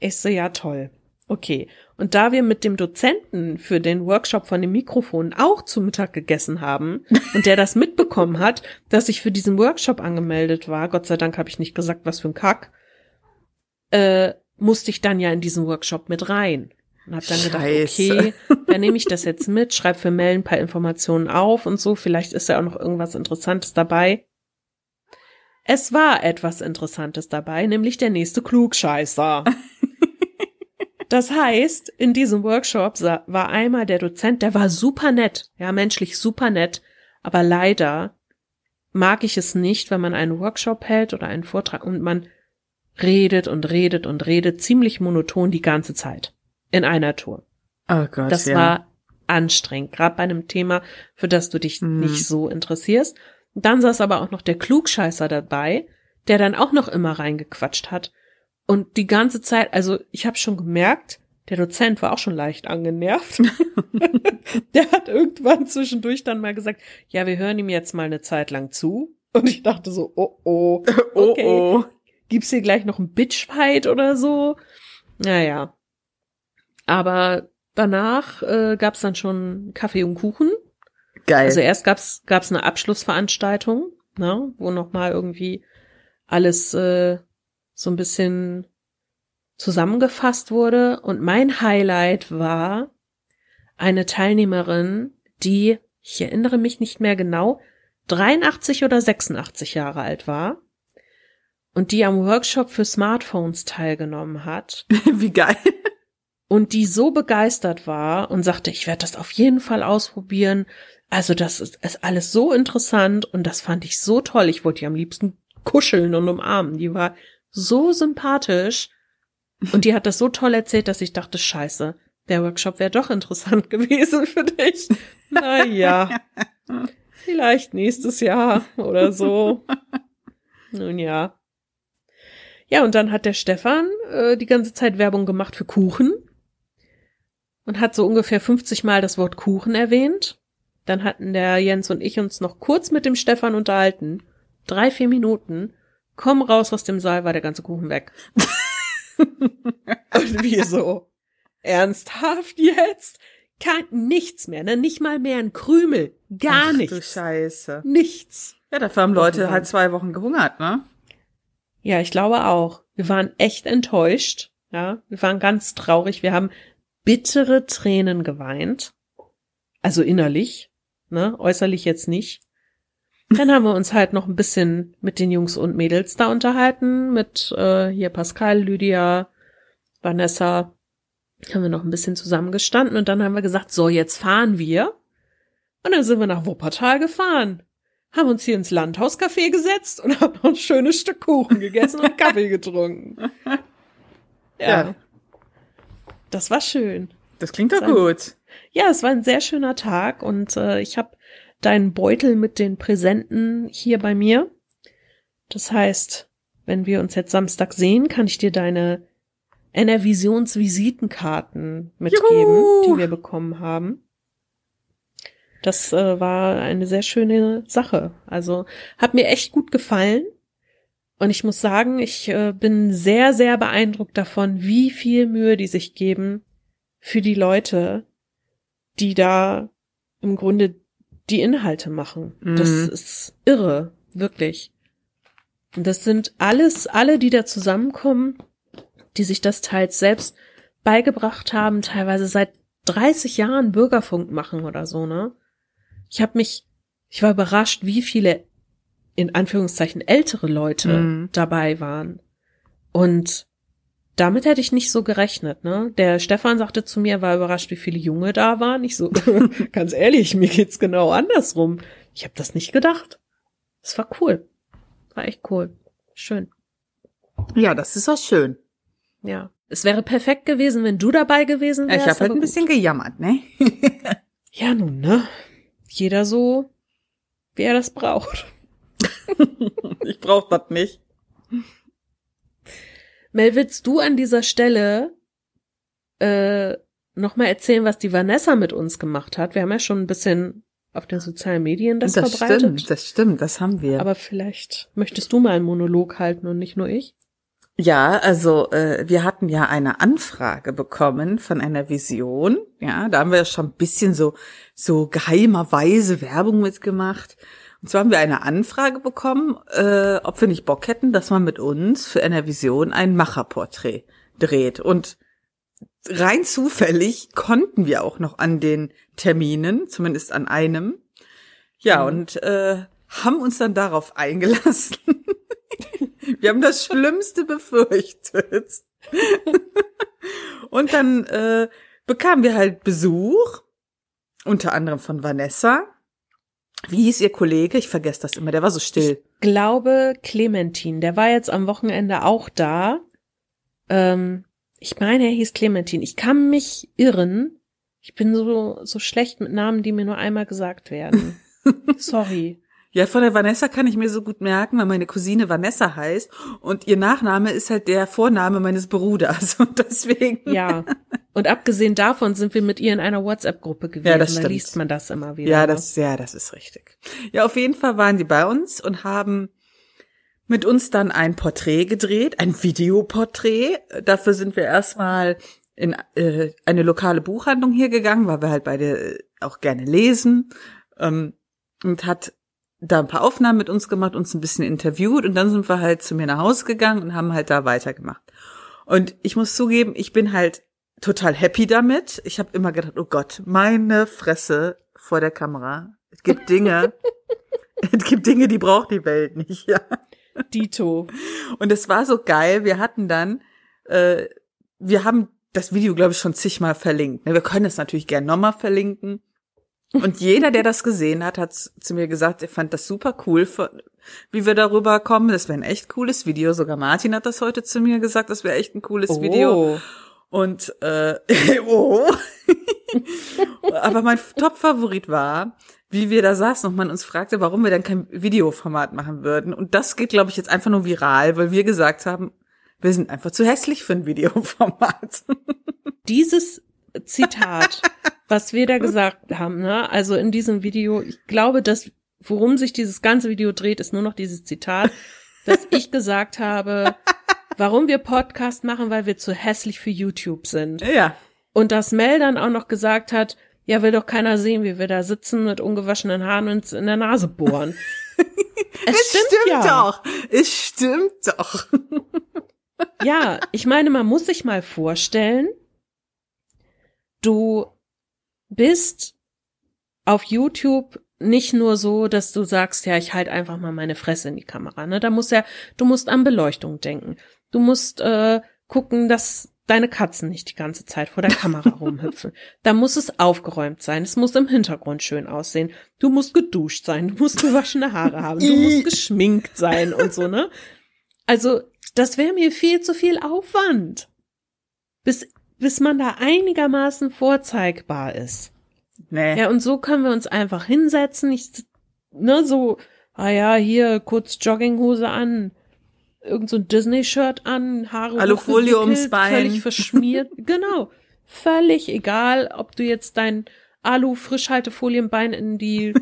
S3: Ich so, ja, toll. Okay. Und da wir mit dem Dozenten für den Workshop von dem Mikrofon auch zu Mittag gegessen haben und der das mitbekommen hat, dass ich für diesen Workshop angemeldet war, Gott sei Dank habe ich nicht gesagt, was für ein Kack, äh, musste ich dann ja in diesen Workshop mit rein. Und habe dann
S2: Scheiße.
S3: gedacht, okay, dann nehme ich das jetzt mit, schreibe für Mel ein paar Informationen auf und so, vielleicht ist ja auch noch irgendwas Interessantes dabei. Es war etwas Interessantes dabei, nämlich der nächste Klugscheißer. (laughs) Das heißt, in diesem Workshop war einmal der Dozent, der war super nett, ja, menschlich super nett, aber leider mag ich es nicht, wenn man einen Workshop hält oder einen Vortrag und man redet und redet und redet ziemlich monoton die ganze Zeit in einer Tour.
S2: Oh Gott,
S3: Das
S2: ja.
S3: war anstrengend, gerade bei einem Thema, für das du dich
S2: Mhm.
S3: nicht so interessierst. Dann saß aber auch noch der Klugscheißer dabei, der dann auch noch immer reingequatscht hat. Und die ganze Zeit, also ich habe schon gemerkt, der Dozent war auch schon leicht angenervt. (laughs) der hat irgendwann zwischendurch dann mal gesagt, ja, wir hören ihm jetzt mal eine Zeit lang zu. Und ich dachte so, oh oh, (laughs)
S2: Oh,
S3: okay.
S2: oh.
S1: gibt's hier gleich noch ein Bitchfight oder so? Naja. Aber danach äh, gab's dann schon Kaffee und Kuchen.
S2: Geil.
S1: Also erst gab's gab's eine Abschlussveranstaltung, ne, wo noch mal irgendwie alles äh, so ein bisschen zusammengefasst wurde und mein Highlight war eine Teilnehmerin, die ich erinnere mich nicht mehr genau, 83 oder 86 Jahre alt war und die am Workshop für Smartphones teilgenommen hat (laughs)
S2: Wie geil.
S1: und die so begeistert war und sagte, ich werde das auf jeden Fall ausprobieren. Also das ist, ist alles so interessant und das fand ich so toll. Ich wollte die am liebsten kuscheln und umarmen. Die war so sympathisch und die hat das so toll erzählt, dass ich dachte, scheiße, der Workshop wäre doch interessant (laughs) gewesen für dich. Na ja, vielleicht nächstes Jahr oder so. Nun ja. Ja, und dann hat der Stefan äh, die ganze Zeit Werbung gemacht für Kuchen und hat so ungefähr 50 Mal das Wort Kuchen erwähnt. Dann hatten der Jens und ich uns noch kurz mit dem Stefan unterhalten. Drei, vier Minuten. Komm raus aus dem Saal, war der ganze Kuchen weg. (laughs) und wir so, ernsthaft jetzt? Kein, nichts mehr, ne? Nicht mal mehr ein Krümel. Gar
S2: Ach, Du
S1: nichts.
S2: Scheiße.
S1: Nichts.
S2: Ja, dafür haben Leute halt zwei Wochen gehungert, ne?
S1: Ja, ich glaube auch. Wir waren echt enttäuscht. Ja, wir waren ganz traurig. Wir haben bittere Tränen geweint. Also innerlich, ne, äußerlich jetzt nicht. Dann haben wir uns halt noch ein bisschen mit den Jungs und Mädels da unterhalten, mit äh, hier Pascal, Lydia, Vanessa. Haben wir noch ein bisschen zusammengestanden und dann haben wir gesagt, so, jetzt fahren wir. Und dann sind wir nach Wuppertal gefahren haben uns hier ins Landhauscafé gesetzt und (laughs) haben noch ein schönes Stück Kuchen gegessen und Kaffee getrunken. (laughs) Ja.
S2: Ja.
S1: Das war schön.
S2: Das klingt doch gut.
S1: Ja, es war ein sehr schöner Tag und äh, ich habe deinen Beutel mit den Präsenten hier bei mir. Das heißt, wenn wir uns jetzt Samstag sehen, kann ich dir deine NR-Visions Visitenkarten mitgeben,
S2: Juhu!
S1: die wir bekommen haben. Das äh, war eine sehr schöne Sache. Also hat mir echt gut gefallen. Und ich muss sagen, ich äh, bin sehr, sehr beeindruckt davon, wie viel Mühe die sich geben für die Leute, die da im Grunde die Inhalte machen. Das
S2: Mhm.
S1: ist irre, wirklich. Und das sind alles, alle, die da zusammenkommen, die sich das teils selbst beigebracht haben, teilweise seit 30 Jahren Bürgerfunk machen oder so, ne? Ich habe mich, ich war überrascht, wie viele in Anführungszeichen ältere Leute
S2: Mhm.
S1: dabei waren. Und damit hätte ich nicht so gerechnet, ne? Der Stefan sagte zu mir, er war überrascht, wie viele Junge da waren. Ich so, (laughs) ganz ehrlich, mir geht's genau andersrum. Ich habe das nicht gedacht. Es war cool. War echt cool. Schön.
S2: Ja, das ist auch schön.
S1: Ja. Es wäre perfekt gewesen, wenn du dabei gewesen wärst.
S2: ich habe halt ein
S1: gut.
S2: bisschen gejammert, ne? (laughs)
S1: Ja, nun, ne? Jeder so, wie er das braucht. (laughs)
S2: ich brauch das nicht.
S1: Mel, willst du an dieser Stelle äh, nochmal erzählen, was die Vanessa mit uns gemacht hat? Wir haben ja schon ein bisschen auf den sozialen Medien das,
S2: das
S1: verbreitet.
S2: stimmt, das stimmt, das haben wir.
S1: Aber vielleicht möchtest du mal einen Monolog halten und nicht nur ich.
S2: Ja, also äh, wir hatten ja eine Anfrage bekommen von einer Vision. Ja, da haben wir ja schon ein bisschen so so geheimerweise Werbung mitgemacht. Und zwar haben wir eine Anfrage bekommen, äh, ob wir nicht Bock hätten, dass man mit uns für einer Vision ein Macherporträt dreht. Und rein zufällig konnten wir auch noch an den Terminen, zumindest an einem. Ja,
S1: Mhm.
S2: und äh, haben uns dann darauf eingelassen. (laughs) wir haben das Schlimmste befürchtet. und dann äh, bekamen wir halt Besuch, unter anderem von Vanessa. Wie hieß ihr Kollege? Ich vergesse das immer, der war so still.
S1: Glaube Clementin, der war jetzt am Wochenende auch da. Ähm, ich meine, er hieß Clementin. Ich kann mich irren. Ich bin so, so schlecht mit Namen, die mir nur einmal gesagt werden. (laughs) Sorry.
S2: Ja, von der Vanessa kann ich mir so gut merken, weil meine Cousine Vanessa heißt und ihr Nachname ist halt der Vorname meines Bruders (laughs) und deswegen.
S1: Ja. Und abgesehen davon sind wir mit ihr in einer WhatsApp-Gruppe gewesen.
S2: Ja, das
S1: da
S2: stimmt.
S1: liest man das immer wieder.
S2: Ja, das, ja, das ist richtig. Ja, auf jeden Fall waren die bei uns und haben mit uns dann ein Porträt gedreht, ein Videoporträt. Dafür sind wir erstmal in äh, eine lokale Buchhandlung hier gegangen, weil wir halt beide auch gerne lesen ähm, und hat da ein paar Aufnahmen mit uns gemacht, uns ein bisschen interviewt und dann sind wir halt zu mir nach Hause gegangen und haben halt da weitergemacht. Und ich muss zugeben, ich bin halt total happy damit. Ich habe immer gedacht, oh Gott, meine Fresse vor der Kamera. Es gibt Dinge, (laughs) es gibt Dinge, die braucht die Welt nicht, ja.
S1: Dito.
S2: Und es war so geil. Wir hatten dann, äh, wir haben das Video, glaube ich, schon zigmal verlinkt. ne? Wir können es natürlich gern nochmal verlinken. Und jeder, der das gesehen hat, hat zu mir gesagt, er fand das super cool, wie wir darüber kommen. Das wäre ein echt cooles Video. Sogar Martin hat das heute zu mir gesagt, das wäre echt ein cooles Video.
S1: Oh.
S2: Und äh, (laughs) oh. Aber mein Top-Favorit war, wie wir da saßen und man uns fragte, warum wir dann kein Videoformat machen würden. Und das geht, glaube ich, jetzt einfach nur viral, weil wir gesagt haben, wir sind einfach zu hässlich für ein Videoformat.
S1: Dieses Zitat, was wir da gesagt haben, ne? Also in diesem Video, ich glaube, dass worum sich dieses ganze Video dreht, ist nur noch dieses Zitat, (laughs) dass ich gesagt habe, warum wir Podcast machen, weil wir zu hässlich für YouTube sind.
S2: ja.
S1: Und dass Mel dann auch noch gesagt hat, ja, will doch keiner sehen, wie wir da sitzen mit ungewaschenen Haaren und in der Nase bohren. (laughs) es stimmt, ja.
S2: doch. Es stimmt doch.
S1: Ja, ich meine, man muss sich mal vorstellen, du bist auf YouTube nicht nur so, dass du sagst, ja, ich halt einfach mal meine Fresse in die Kamera. Ne? Da muss ja, du musst an Beleuchtung denken. Du musst äh, gucken, dass deine Katzen nicht die ganze Zeit vor der Kamera (laughs) rumhüpfen. Da muss es aufgeräumt sein. Es muss im Hintergrund schön aussehen. Du musst geduscht sein. Du musst gewaschene Haare haben. Du musst (laughs) geschminkt sein und so, ne? Also, das wäre mir viel zu viel Aufwand. Bis, bis man da einigermaßen vorzeigbar ist.
S2: Nee.
S1: Ja, und so können wir uns einfach hinsetzen. Ich, ne, so, ah ja, hier kurz Jogginghose an, irgend so ein Disney-Shirt an, Haare
S2: Alufolie ums Bein.
S1: völlig verschmiert. (laughs) genau. Völlig egal, ob du jetzt dein Alu-Frischhaltefolienbein in die,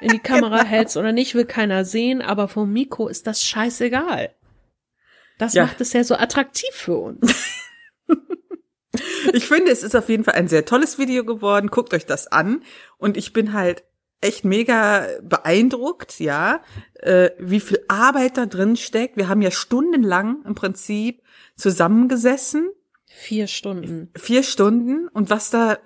S1: in die (laughs) Kamera hältst oder nicht, will keiner sehen, aber vom Mikro ist das scheißegal. Das
S2: Ja.
S1: macht es ja so attraktiv für uns. (laughs)
S2: Ich finde, es ist auf jeden Fall ein sehr tolles Video geworden. Guckt euch das an. Und ich bin halt echt mega beeindruckt, ja, äh, wie viel Arbeit da drin steckt. Wir haben ja stundenlang im Prinzip zusammengesessen,
S1: Vier Stunden.
S2: vier Stunden, und was da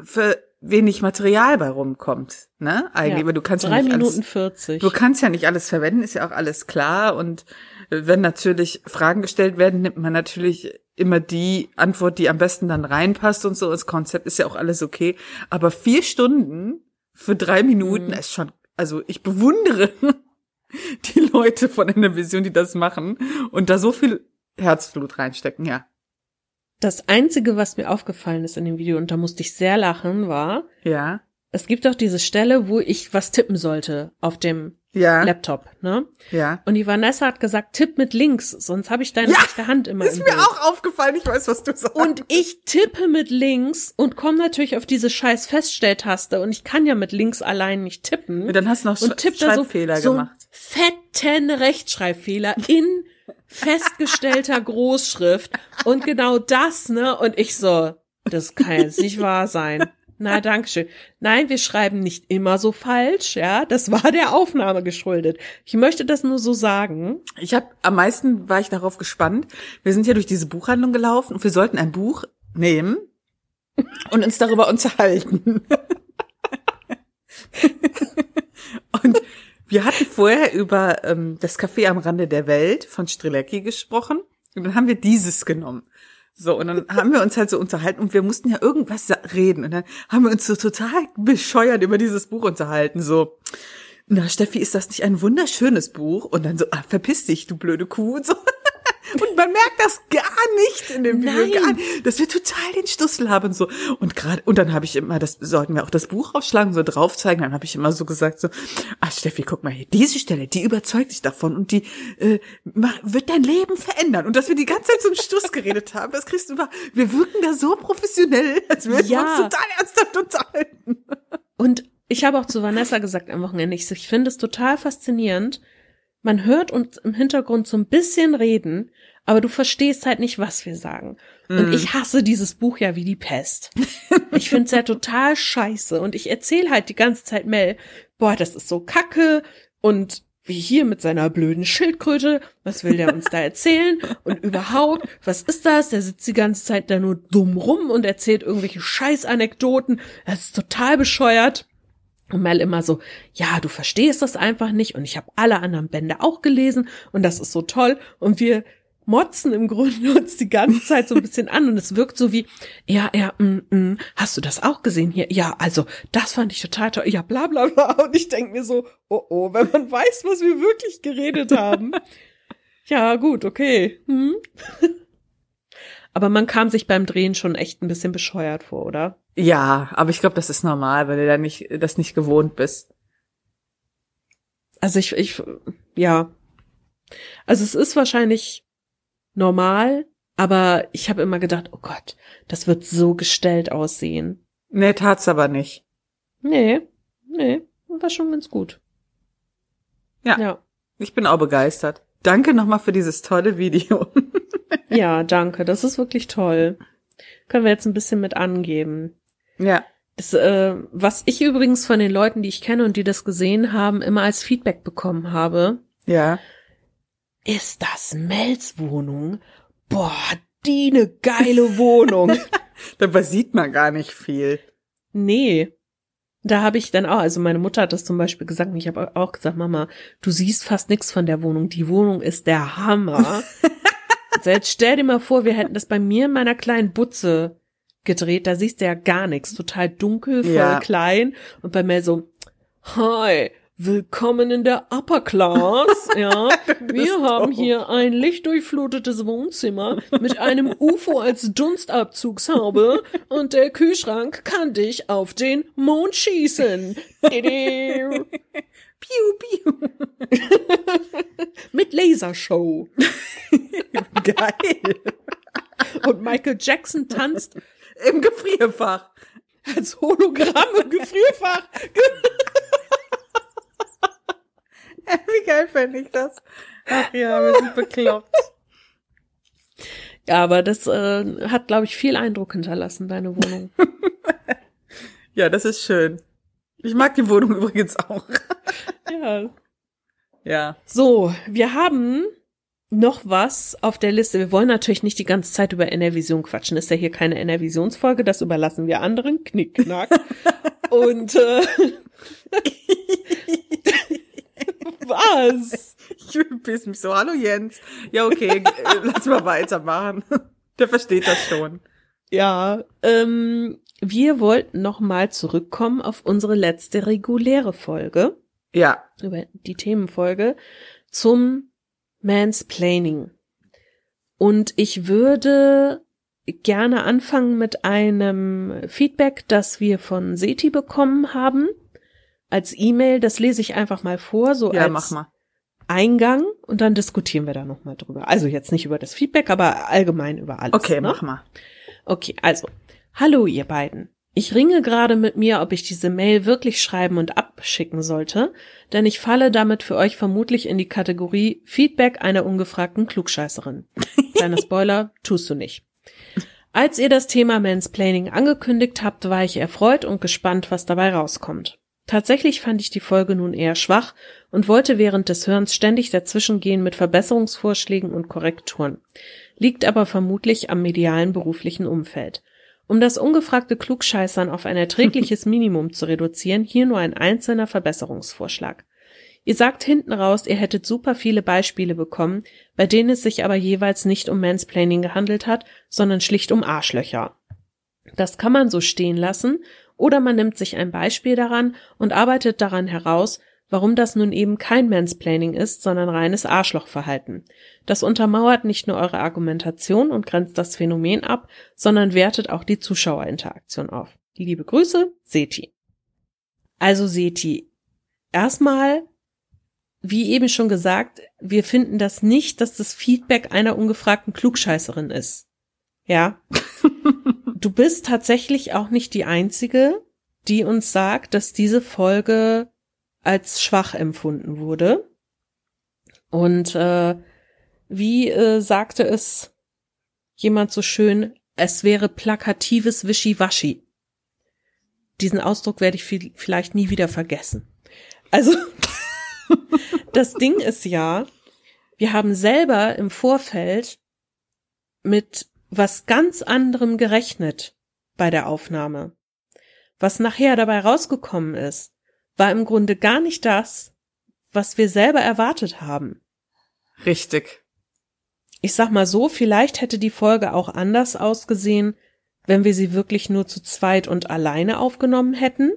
S2: für wenig Material bei rumkommt, ne? Eigentlich,
S1: Ja.
S2: du kannst ja
S1: Drei
S2: nicht
S1: Minuten
S2: alles,
S1: 40.
S2: Du kannst ja nicht alles verwenden, ist ja auch alles klar. Und wenn natürlich Fragen gestellt werden, nimmt man natürlich immer die Antwort, die am besten dann reinpasst und so. Das Konzept ist ja auch alles okay. Aber vier Stunden für drei Minuten
S1: Mhm.
S2: ist schon, also ich bewundere (laughs) die Leute von einer Vision, die das machen und da so viel Herzblut reinstecken, ja.
S1: Das Einzige, was mir aufgefallen ist in dem Video, und da musste ich sehr lachen, war,
S2: Ja.
S1: es gibt doch diese Stelle, wo ich was tippen sollte auf dem
S2: Ja.
S1: Laptop, ne?
S2: Ja.
S1: Und die Vanessa hat gesagt, tipp mit links, sonst habe ich deine
S2: Ja,
S1: rechte Hand immer
S2: Ist
S1: im
S2: mir
S1: Bild.
S2: auch aufgefallen, ich weiß, was du sagst.
S1: Und ich tippe mit links und komme natürlich auf diese scheiß Feststelltaste und ich kann ja mit links allein nicht tippen.
S2: Und dann hast du noch
S1: und
S2: Sch
S1: da so,
S2: Schreibfehler
S1: so
S2: gemacht.
S1: fetten Rechtschreibfehler in festgestellter (laughs) Großschrift und genau das, ne? Und ich so, das kann jetzt nicht wahr sein. Na, dankeschön. Nein, wir schreiben nicht immer so falsch, ja. Das war der Aufnahme geschuldet. Ich möchte das nur so sagen.
S2: Ich habe am meisten war ich darauf gespannt. Wir sind ja durch diese Buchhandlung gelaufen und wir sollten ein Buch nehmen und uns darüber unterhalten. (laughs) und wir hatten vorher über ähm, das Café am Rande der Welt von Strilecki gesprochen und dann haben wir dieses genommen. So, und dann haben wir uns halt so unterhalten und wir mussten ja irgendwas reden. Und dann haben wir uns so total bescheuert über dieses Buch unterhalten. So, na Steffi, ist das nicht ein wunderschönes Buch? Und dann so, ah, verpiss dich, du blöde Kuh. So. Und man merkt das gar nicht in dem Video,
S1: Nein.
S2: gar nicht, dass wir total den Stussel haben so. Und gerade und dann habe ich immer, das sollten wir auch das Buch aufschlagen, so drauf zeigen. Dann habe ich immer so gesagt so, ah Steffi, guck mal hier, diese Stelle, die überzeugt dich davon und die äh, wird dein Leben verändern. Und dass wir die ganze Zeit einen Stuss geredet haben, das kriegst du über. Wir wirken da so professionell, als würden wir
S1: Ja.
S2: uns total ernsthaft unterhalten.
S1: Und ich habe auch zu Vanessa gesagt am Wochenende, ich, ich finde es total faszinierend. Man hört uns im Hintergrund so ein bisschen reden, aber du verstehst halt nicht, was wir sagen. Und ich hasse dieses Buch ja wie die Pest. Ich finde es ja total scheiße. Und ich erzähle halt die ganze Zeit Mel, boah, das ist so kacke und wie hier mit seiner blöden Schildkröte, was will der uns da erzählen? Und überhaupt, was ist das? Der sitzt die ganze Zeit da nur dumm rum und erzählt irgendwelche Scheißanekdoten. Das ist total bescheuert. Und Mel immer so, ja, du verstehst das einfach nicht und ich habe alle anderen Bände auch gelesen und das ist so toll und wir motzen im (laughs) Grunde uns die ganze Zeit so ein bisschen an und es wirkt so wie, ja, ja, mm, mm, hast du das auch gesehen hier? Ja, also das fand ich total toll, ja, bla bla bla und ich denk mir so, oh oh, wenn man weiß, was wir wirklich geredet haben. (laughs) ja, gut, okay. Hm? (laughs) Aber man kam sich beim Drehen schon echt ein bisschen bescheuert vor, oder?
S2: Ja, aber ich glaube, das ist normal, weil du da nicht, das nicht gewohnt bist.
S1: Also ich, ich, ja. Also es ist wahrscheinlich normal, aber ich habe immer gedacht, oh Gott, das wird so gestellt aussehen.
S2: Nee, tat's aber nicht.
S1: Nee, nee, war schon ganz gut.
S2: Ja.
S1: Ja,
S2: Ich bin auch begeistert. Danke nochmal für dieses tolle Video. (laughs)
S1: ja danke, das ist wirklich toll. Können wir jetzt ein bisschen mit angeben.
S2: Ja.
S1: Das, äh, was ich übrigens von den Leuten, die ich kenne und die das gesehen haben, immer als Feedback bekommen habe,
S2: Ja.
S1: ist das Mels Wohnung? Boah, die ne geile Wohnung. (laughs)
S2: Dabei sieht man gar nicht viel.
S1: Nee. Da habe ich dann auch, also meine Mutter hat das zum Beispiel gesagt und ich habe auch gesagt, Mama, du siehst fast nichts von der Wohnung. Die Wohnung ist der Hammer. (laughs) jetzt stell dir mal vor, wir hätten das bei mir in meiner kleinen Butze gedreht, da siehst du ja gar nichts. Total dunkel, voll
S2: Ja.
S1: klein. Und bei mir so, hi, willkommen in der Upper Class. (laughs) Ja, wir haben
S2: doof.
S1: hier ein lichtdurchflutetes Wohnzimmer mit einem UFO als Dunstabzugshaube und der Kühlschrank kann dich auf den Mond schießen.
S2: Piu, piu. (laughs)
S1: Mit Lasershow. (laughs)
S2: Geil.
S1: Und Michael Jackson tanzt
S2: Im Gefrierfach.
S1: als Hologramm im Gefrierfach. (laughs)
S2: Wie geil fände ich das? Ach ja, wir sind bekloppt.
S1: Ja, aber das äh, hat, glaube ich, viel Eindruck hinterlassen, deine Wohnung.
S2: Ja, das ist schön. Ich mag die Wohnung übrigens auch.
S1: ja.
S2: Ja.
S1: So, wir haben noch was auf der Liste. Wir wollen natürlich nicht die ganze Zeit über NRVision quatschen. Ist ja hier keine NRVisionsfolge, das überlassen wir anderen. Knickknack. (laughs) Und äh, (laughs) was?
S2: Ich piss mich so. Hallo Jens. Ja, okay, (laughs) lass mal weitermachen. Der versteht das schon.
S1: Ja, ähm, wir wollten noch mal zurückkommen auf unsere letzte reguläre Folge,
S2: Ja.
S1: über die Themenfolge zum Mansplaining. Und ich würde gerne anfangen mit einem Feedback, das wir von Seti bekommen haben. als E-Mail. Das lese ich einfach mal vor, so
S2: Ja,
S1: als
S2: mach mal.
S1: Eingang und dann diskutieren wir da nochmal drüber. Also jetzt nicht über das Feedback, aber allgemein über alles.
S2: Okay,
S1: ne?
S2: mach mal.
S1: Okay, also. Hallo, ihr beiden. Ich ringe gerade mit mir, ob ich diese Mail wirklich schreiben und abschicken sollte, denn ich falle damit für euch vermutlich in die Kategorie Feedback einer ungefragten Klugscheißerin. (laughs) Kleiner Spoiler, tust du nicht. Als ihr das Thema Mansplaining angekündigt habt, war ich erfreut und gespannt, was dabei rauskommt. Tatsächlich fand ich die Folge nun eher schwach und wollte während des Hörens ständig dazwischengehen mit Verbesserungsvorschlägen und Korrekturen. Liegt aber vermutlich am medialen beruflichen Umfeld. Um das ungefragte Klugscheißern auf ein erträgliches (laughs) Minimum zu reduzieren, hier nur ein einzelner Verbesserungsvorschlag. Ihr sagt hinten raus, ihr hättet super viele Beispiele bekommen, bei denen es sich aber jeweils nicht um Mansplaining gehandelt hat, sondern schlicht um Arschlöcher. Das kann man so stehen lassen, oder man nimmt sich ein Beispiel daran und arbeitet daran heraus, warum das nun eben kein Mansplaining ist, sondern reines Arschlochverhalten. Das untermauert nicht nur eure Argumentation und grenzt das Phänomen ab, sondern wertet auch die Zuschauerinteraktion auf. Liebe Grüße, Seti. Also Seti, erstmal, wie eben schon gesagt, wir finden das nicht, dass das Feedback einer ungefragten Klugscheißerin ist. Ja. (laughs) du bist tatsächlich auch nicht die einzige, die uns sagt, dass diese Folge als schwach empfunden wurde. Und äh, wie äh, sagte es jemand so schön, es wäre plakatives Wischiwaschi. Diesen Ausdruck werde ich viel, vielleicht nie wieder vergessen. Also, (laughs) das Ding ist ja, wir haben selber im Vorfeld mit was ganz anderem gerechnet bei der Aufnahme. Was nachher dabei rausgekommen ist, war im Grunde gar nicht das, was wir selber erwartet haben.
S2: Richtig.
S1: Ich sag mal so, vielleicht hätte die Folge auch anders ausgesehen, wenn wir sie wirklich nur zu zweit und alleine aufgenommen hätten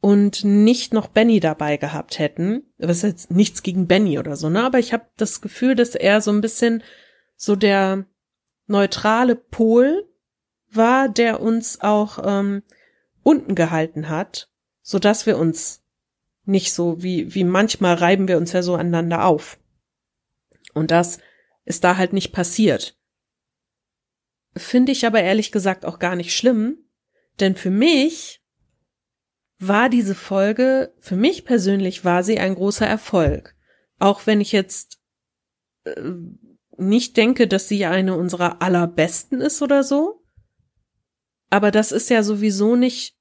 S1: und nicht noch Benny dabei gehabt hätten. Was ist jetzt nichts gegen Benny oder so, ne? Aber ich habe das Gefühl, dass er so ein bisschen so der neutrale Pol war, der uns auch ähm, unten gehalten hat, so dass wir uns nicht so wie wie manchmal reiben wir uns ja so aneinander auf. Und das ist da halt nicht passiert. Finde ich aber ehrlich gesagt auch gar nicht schlimm, denn für mich war diese Folge, für mich persönlich war sie ein großer Erfolg. Auch wenn ich jetzt äh, nicht denke, dass sie eine unserer allerbesten ist oder so. Aber das ist ja sowieso nicht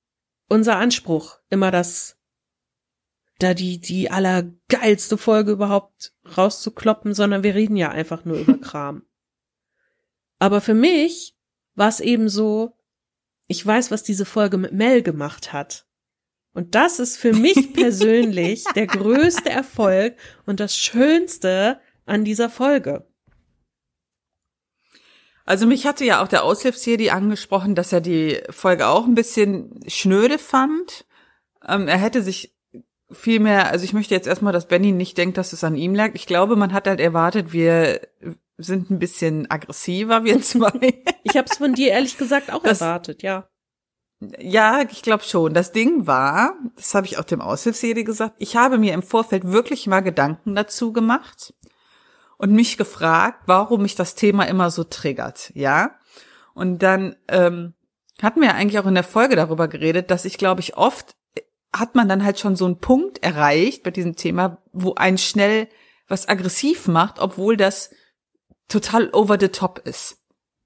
S1: unser Anspruch, immer das, da die, die allergeilste Folge überhaupt rauszukloppen, sondern wir reden ja einfach nur über (laughs) Kram. Aber für mich war es eben so, ich weiß, was diese Folge mit Mel gemacht hat. Und das ist für mich (laughs) persönlich der größte Erfolg und das Schönste an dieser Folge.
S2: Also mich hatte ja auch der Aushilfsjedi angesprochen, dass er die Folge auch ein bisschen schnöde fand. Ähm, er hätte sich viel mehr, also ich möchte jetzt erstmal, dass Benny nicht denkt, dass es an ihm lag. Ich glaube, man hat halt erwartet, wir sind ein bisschen aggressiver, wir (laughs) zwei.
S1: Ich habe es von dir ehrlich gesagt auch
S2: Das-
S1: erwartet, ja.
S2: Ja, ich glaube schon. Das Ding war, das habe ich auch dem Aushilfsjedi gesagt, ich habe mir im Vorfeld wirklich mal Gedanken dazu gemacht und mich gefragt, warum mich das Thema immer so triggert, ja? Und dann ähm, hatten wir eigentlich auch in der Folge darüber geredet, dass ich glaube ich oft hat man dann halt schon so einen Punkt erreicht bei diesem Thema, wo ein schnell was aggressiv macht, obwohl das total over the top ist.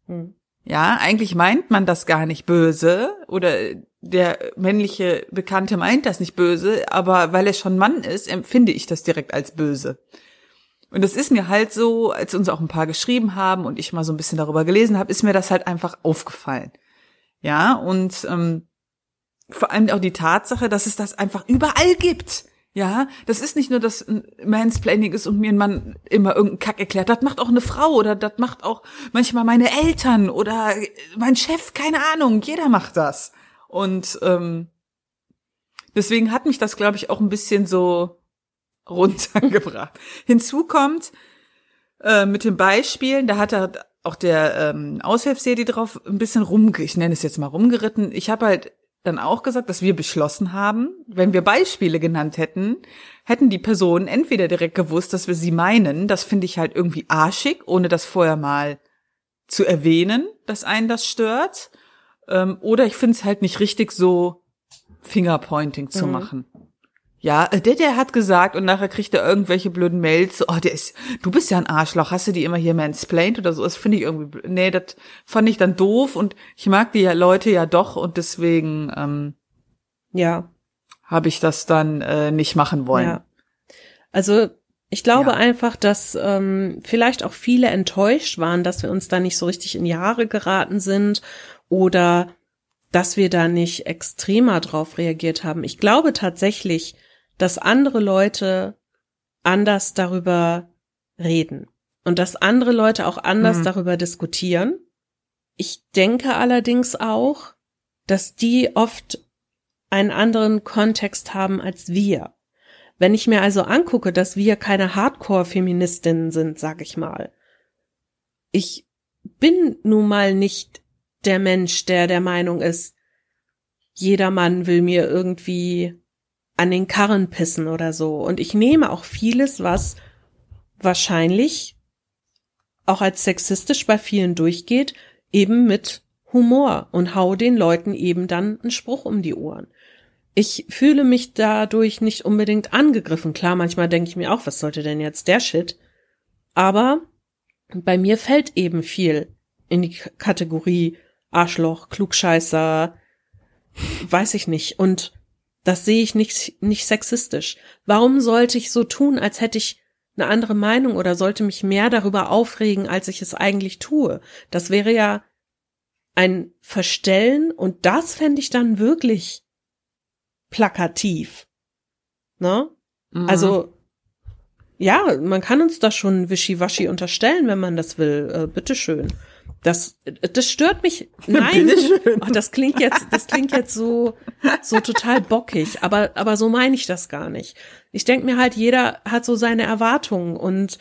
S1: Hm.
S2: Ja, eigentlich meint man das gar nicht böse oder der männliche Bekannte meint das nicht böse, aber weil er schon Mann ist, empfinde ich das direkt als böse. Und das ist mir halt so, als uns auch ein paar geschrieben haben und ich mal so ein bisschen darüber gelesen habe, ist mir das halt einfach aufgefallen. Ja, und ähm, vor allem auch die Tatsache, dass es das einfach überall gibt. Ja, das ist nicht nur, dass ein Mansplaining ist und mir ein Mann immer irgendeinen Kack erklärt. Das macht auch eine Frau oder das macht auch manchmal meine Eltern oder mein Chef, keine Ahnung. Jeder macht das. Und ähm, deswegen hat mich das, glaube ich, auch ein bisschen so runtergebracht. (laughs) Hinzu kommt äh, mit den Beispielen, da hat er auch der ähm, Aushilfsjedi drauf ein bisschen rumge, ich nenne es jetzt mal rumgeritten. Ich habe halt dann auch gesagt, dass wir beschlossen haben, wenn wir Beispiele genannt hätten, hätten die Personen entweder direkt gewusst, dass wir sie meinen. Das finde ich halt irgendwie arschig, ohne das vorher mal zu erwähnen, dass einen das stört. Ähm, oder ich finde es halt nicht richtig so Fingerpointing zu mhm. machen. Ja, äh, der, der hat gesagt und nachher kriegt er irgendwelche blöden Mails, oh, der ist, du bist ja ein Arschloch, hast du die immer hier mansplained oder so? Das finde ich irgendwie, nee, das fand ich dann doof und ich mag die Leute ja doch und deswegen, ähm,
S1: ja,
S2: habe ich das dann äh, nicht machen wollen. Ja.
S1: Also ich glaube ja. einfach, dass ähm, vielleicht auch viele enttäuscht waren, dass wir uns da nicht so richtig in Jahre geraten sind oder dass wir da nicht extremer drauf reagiert haben. Ich glaube tatsächlich, dass andere Leute anders darüber reden und dass andere Leute auch anders mhm. darüber diskutieren. Ich denke allerdings auch, dass die oft einen anderen Kontext haben als wir. Wenn ich mir also angucke, dass wir keine Hardcore-Feministinnen sind, sag ich mal. Ich bin nun mal nicht der Mensch, der der Meinung ist, jeder Mann will mir irgendwie an den Karren pissen oder so. Und ich nehme auch vieles, was wahrscheinlich auch als sexistisch bei vielen durchgeht, eben mit Humor und hau den Leuten eben dann einen Spruch um die Ohren. Ich fühle mich dadurch nicht unbedingt angegriffen. Klar, manchmal denke ich mir auch, was sollte denn jetzt der Shit? Aber bei mir fällt eben viel in die Kategorie Arschloch, Klugscheißer, weiß ich nicht. Und das sehe ich nicht, nicht sexistisch. Warum sollte ich so tun, als hätte ich eine andere Meinung oder sollte mich mehr darüber aufregen, als ich es eigentlich tue? Das wäre ja ein Verstellen und das fände ich dann wirklich plakativ. Ne? Mhm. Also, ja, man kann uns da schon Wischiwaschi unterstellen, wenn man das will. Äh, bitteschön. Das, das stört mich. (laughs) Nein, oh, das klingt jetzt, das klingt jetzt so, so total bockig. Aber, aber so meine ich das gar nicht. Ich denke mir halt, jeder hat so seine Erwartungen und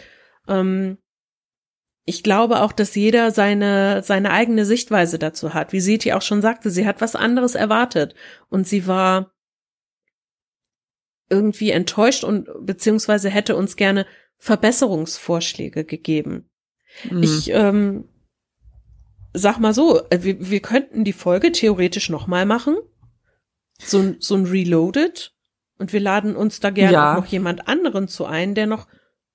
S1: ähm, ich glaube auch, dass jeder seine seine eigene Sichtweise dazu hat. Wie Seti auch schon sagte, sie hat was anderes erwartet und sie war irgendwie enttäuscht und beziehungsweise hätte uns gerne Verbesserungsvorschläge gegeben. Mhm. Ich ähm, sag mal so, äh, wir, wir könnten die Folge theoretisch nochmal machen. So, so ein Reloaded. Und wir laden uns da gerne ja. auch noch jemand anderen zu ein, der noch,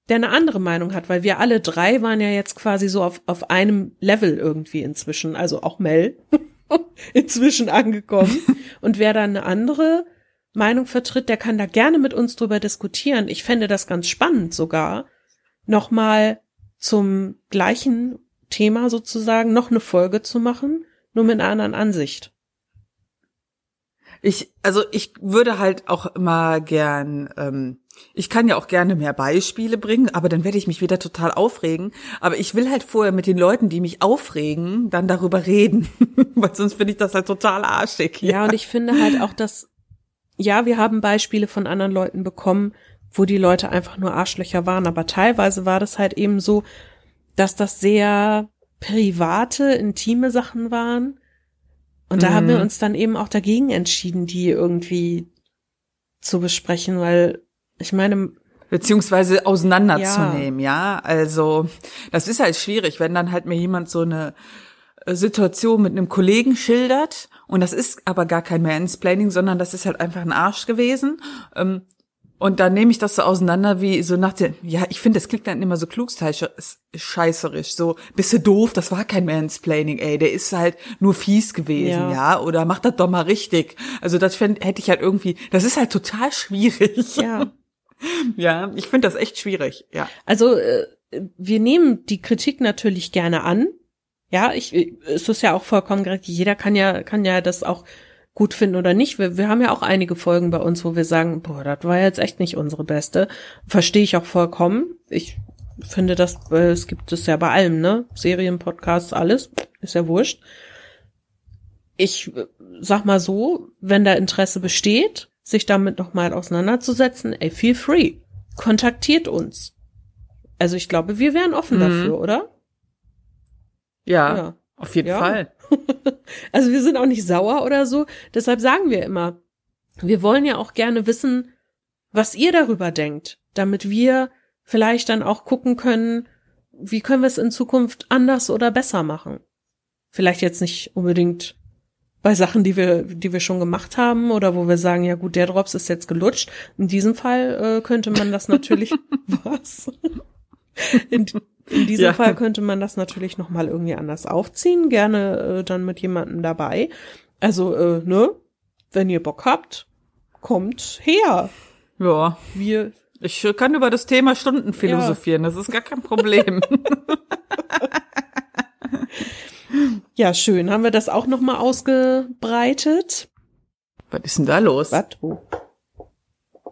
S1: der eine andere Meinung hat, weil wir alle drei waren ja jetzt quasi so auf, auf einem Level irgendwie inzwischen, also auch Mel (laughs) inzwischen angekommen. (laughs) Und wer da eine andere Meinung vertritt, der kann da gerne mit uns drüber diskutieren. Ich fände das ganz spannend sogar, nochmal zum gleichen Thema sozusagen noch eine Folge zu machen, nur mit einer anderen Ansicht.
S2: Ich, also ich würde halt auch immer gern, ähm, ich kann ja auch gerne mehr Beispiele bringen, aber dann werde ich mich wieder total aufregen. Aber ich will halt vorher mit den Leuten, die mich aufregen, dann darüber reden, (laughs) weil sonst finde ich das halt total arschig.
S1: Ja. ja, und ich finde halt auch, dass, ja, wir haben Beispiele von anderen Leuten bekommen, wo die Leute einfach nur Arschlöcher waren, aber teilweise war das halt eben so, dass das sehr private, intime Sachen waren. Und da mhm. haben wir mhm. uns dann eben auch dagegen entschieden, die irgendwie zu besprechen, weil ich meine,
S2: beziehungsweise auseinanderzunehmen, ja. ja. Also das ist halt schwierig, wenn dann halt mir jemand so eine äh, Situation mit einem Kollegen schildert und das ist aber gar kein Mansplaining, sondern das ist halt einfach ein Arsch gewesen. Ähm, und dann nehme ich das so auseinander, wie so nach dem, ja, ich finde, das klingt dann immer so klugscheißerisch, so, bist du doof, das war kein Mansplaining, ey, der ist halt nur fies gewesen, ja, ja? oder mach das doch mal richtig. Also das fänd, hätte ich halt irgendwie, das ist halt total schwierig.
S1: Ja. (laughs)
S2: ja, ich finde das echt schwierig, ja.
S1: Also, äh, wir nehmen die Kritik natürlich gerne an. Ja, ich, es ist ja auch vollkommen gerecht. Jeder kann ja, kann ja das auch gut finden oder nicht. Wir, wir haben ja auch einige Folgen bei uns, wo wir sagen, boah, das war jetzt echt nicht unsere beste. Verstehe ich auch vollkommen. Ich finde das, äh, es gibt es ja bei allem, ne? Serien, Podcasts, alles. Ist ja wurscht. Ich äh, sag mal so, wenn da Interesse besteht, sich damit nochmal auseinanderzusetzen, ey, feel free. Kontaktiert uns. Also ich glaube, wir wären offen mhm. dafür, oder?
S2: Ja. ja. Auf jeden
S1: Ja.
S2: Fall. (laughs)
S1: Also wir sind auch nicht sauer oder so. Deshalb sagen wir immer, wir wollen ja auch gerne wissen, was ihr darüber denkt, damit wir vielleicht dann auch gucken können, wie können wir es in Zukunft anders oder besser machen. Vielleicht jetzt nicht unbedingt bei Sachen, die wir, die wir schon gemacht haben oder wo wir sagen, ja gut, der Drops ist jetzt gelutscht. In diesem Fall äh, könnte man das natürlich, (laughs) (laughs) was? In, in diesem
S2: Ja.
S1: Fall könnte man das natürlich noch mal irgendwie anders aufziehen, gerne äh, dann mit jemandem dabei. Also, äh, ne, wenn ihr Bock habt, kommt her.
S2: Ja.
S1: Wir,
S2: Ich kann über das Thema Stunden philosophieren, das ist gar kein Problem. (laughs)
S1: ja, schön. Haben wir das auch noch mal ausgebreitet?
S2: Was ist denn da los?
S1: Was? Wo?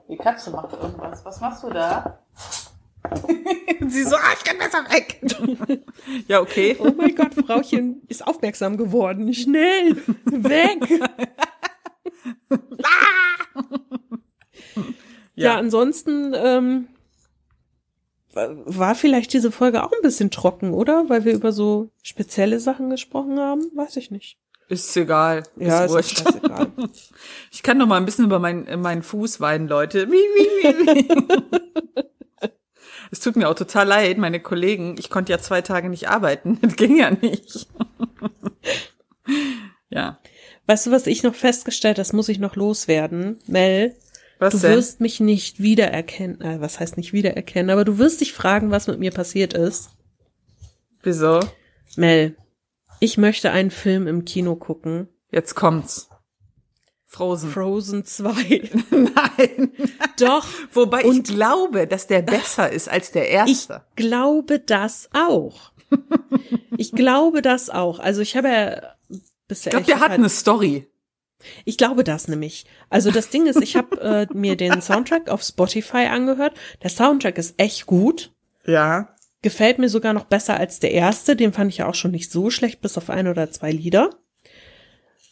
S2: Die Katze macht irgendwas. Was machst du da? (laughs) Sie so, ah, ich kann besser weg. (laughs) ja, okay.
S1: Oh mein Gott, Frauchen ist aufmerksam geworden. Schnell, weg. (laughs) Ja, ansonsten ähm, wa- war vielleicht diese Folge auch ein bisschen trocken, oder? Weil wir über so spezielle Sachen gesprochen haben. Weiß ich nicht.
S2: Ist egal.
S1: Ja,
S2: ist
S1: ist
S2: wurscht.
S1: scheißegal.
S2: Ich kann noch mal ein bisschen über meinen meinen Fuß weinen, Leute. Wie, wie, wie. Es tut mir auch total leid, meine Kollegen. Ich konnte ja zwei Tage nicht arbeiten. (laughs) Das ging ja nicht. (laughs) ja.
S1: Weißt du, was ich noch festgestellt, das muss ich noch loswerden. Mel,
S2: Was
S1: du
S2: denn?
S1: wirst mich nicht wiedererkennen. Äh, was heißt nicht wiedererkennen? Aber du wirst dich fragen, was mit mir passiert ist.
S2: Wieso?
S1: Mel, ich möchte einen Film im Kino gucken.
S2: Jetzt kommt's. Frozen.
S1: Frozen 2. (laughs)
S2: Nein.
S1: Doch.
S2: Wobei ich
S1: Und-
S2: glaube, dass der besser ist als der
S1: Ich
S2: erste.
S1: glaube das auch. Ich glaube das auch. Also ich habe ja bisher.
S2: ich glaube, der hat
S1: halt-
S2: eine Story.
S1: Ich glaube das nämlich. Also das Ding ist, ich habe äh, (laughs) mir den Soundtrack auf Spotify angehört. Der Soundtrack ist echt gut.
S2: Ja.
S1: Gefällt mir sogar noch besser als der erste. Den fand ich ja auch schon nicht so schlecht, bis auf ein oder zwei Lieder.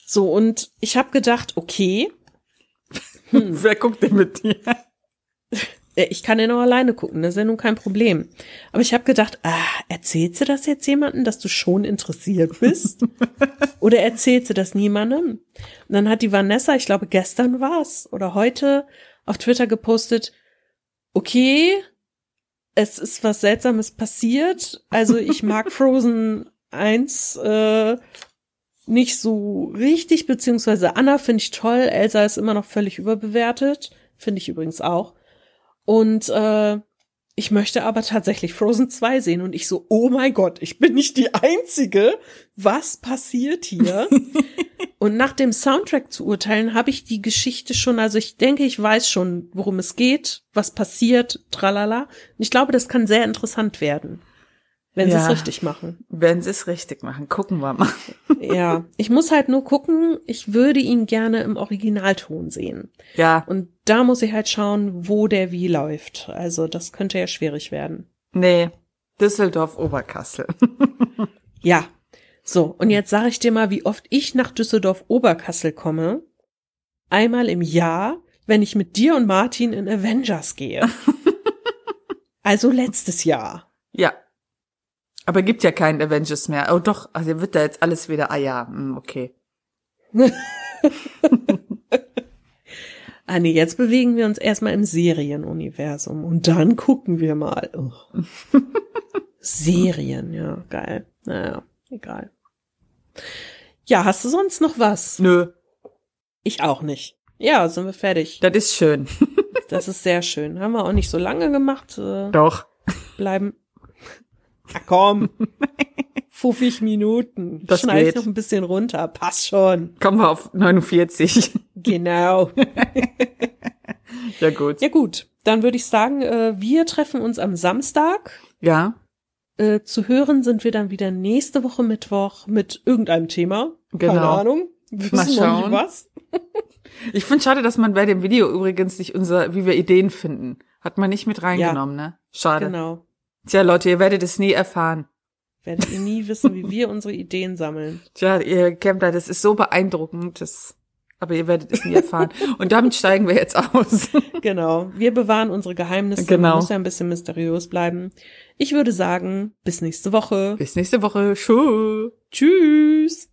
S1: So, und ich habe gedacht, okay, (laughs)
S2: Wer guckt denn mit dir? (laughs)
S1: äh, ich kann den auch alleine gucken, das ist ja nun kein Problem. Aber ich habe gedacht, ah, erzählst du das jetzt jemandem, dass du schon interessiert bist? (laughs) oder erzählst du das niemandem? Und dann hat die Vanessa, ich glaube gestern war's oder heute auf Twitter gepostet, okay, es ist was Seltsames passiert. Also ich mag Frozen 1 äh, nicht so richtig, beziehungsweise Anna finde ich toll, Elsa ist immer noch völlig überbewertet, finde ich übrigens auch. Und äh, ich möchte aber tatsächlich Frozen 2 sehen und ich so, oh mein Gott, ich bin nicht die Einzige. Was passiert hier? (laughs) und nach dem Soundtrack zu urteilen, habe ich die Geschichte schon, also ich denke, ich weiß schon, worum es geht, was passiert, tralala. Und ich glaube, das kann sehr interessant werden, wenn sie
S2: Ja.
S1: es richtig machen.
S2: Wenn sie es richtig machen, gucken wir mal. (laughs)
S1: Ja, ich muss halt nur gucken, ich würde ihn gerne im Originalton sehen.
S2: Ja,
S1: Und da muss ich halt schauen, wo der wie läuft. Also das könnte ja schwierig werden.
S2: nee. Düsseldorf, Oberkassel. (laughs)
S1: Ja. So, und jetzt sage ich dir mal, wie oft ich nach Düsseldorf-Oberkassel komme. Einmal im Jahr, wenn ich mit dir und Martin in Avengers gehe. (laughs) also letztes Jahr.
S2: Ja. Aber gibt ja keinen Avengers mehr. Oh doch, also wird da jetzt alles wieder, ah ja, hm, okay. (laughs)
S1: Ah nee, jetzt bewegen wir uns erstmal im Serienuniversum und dann gucken wir mal. Ugh. (laughs) Serien, ja, geil. Naja, egal. Ja, hast du sonst noch was?
S2: Nö,
S1: Ich auch nicht. Ja, sind wir fertig.
S2: das ist schön.
S1: Das ist sehr schön. Haben wir auch nicht so lange gemacht. Äh,
S2: Doch.
S1: bleiben. Na komm. (laughs) 50 Minuten.
S2: Das
S1: Schneid ich
S2: geht.
S1: noch ein bisschen runter. Passt schon.
S2: Kommen wir auf 49. (laughs)
S1: Genau. (laughs)
S2: ja gut.
S1: Ja gut, dann würde ich sagen, äh, wir treffen uns am Samstag.
S2: Ja,
S1: Äh, zu hören sind wir dann wieder nächste Woche Mittwoch mit irgendeinem Thema. Keine
S2: Genau.
S1: Ahnung. Wir
S2: Mal
S1: wissen noch
S2: schauen.
S1: nicht was.
S2: ich finde schade, dass man bei dem Video übrigens nicht unser, wie wir Ideen finden, hat man nicht mit reingenommen, ne? Schade.
S1: Genau.
S2: Tja, Leute, ihr werdet es nie erfahren.
S1: Werdet ihr nie wissen, wie wir unsere Ideen sammeln. (laughs)
S2: Tja, ihr Campler, das ist so beeindruckend, das, aber ihr werdet es nie erfahren. Und damit steigen wir jetzt aus. (laughs)
S1: Genau. Wir bewahren unsere Geheimnisse.
S2: Genau.
S1: Muss ja ein bisschen mysteriös bleiben. Ich würde sagen, bis nächste Woche.
S2: Bis nächste Woche. Tschüss.
S1: Tschüss!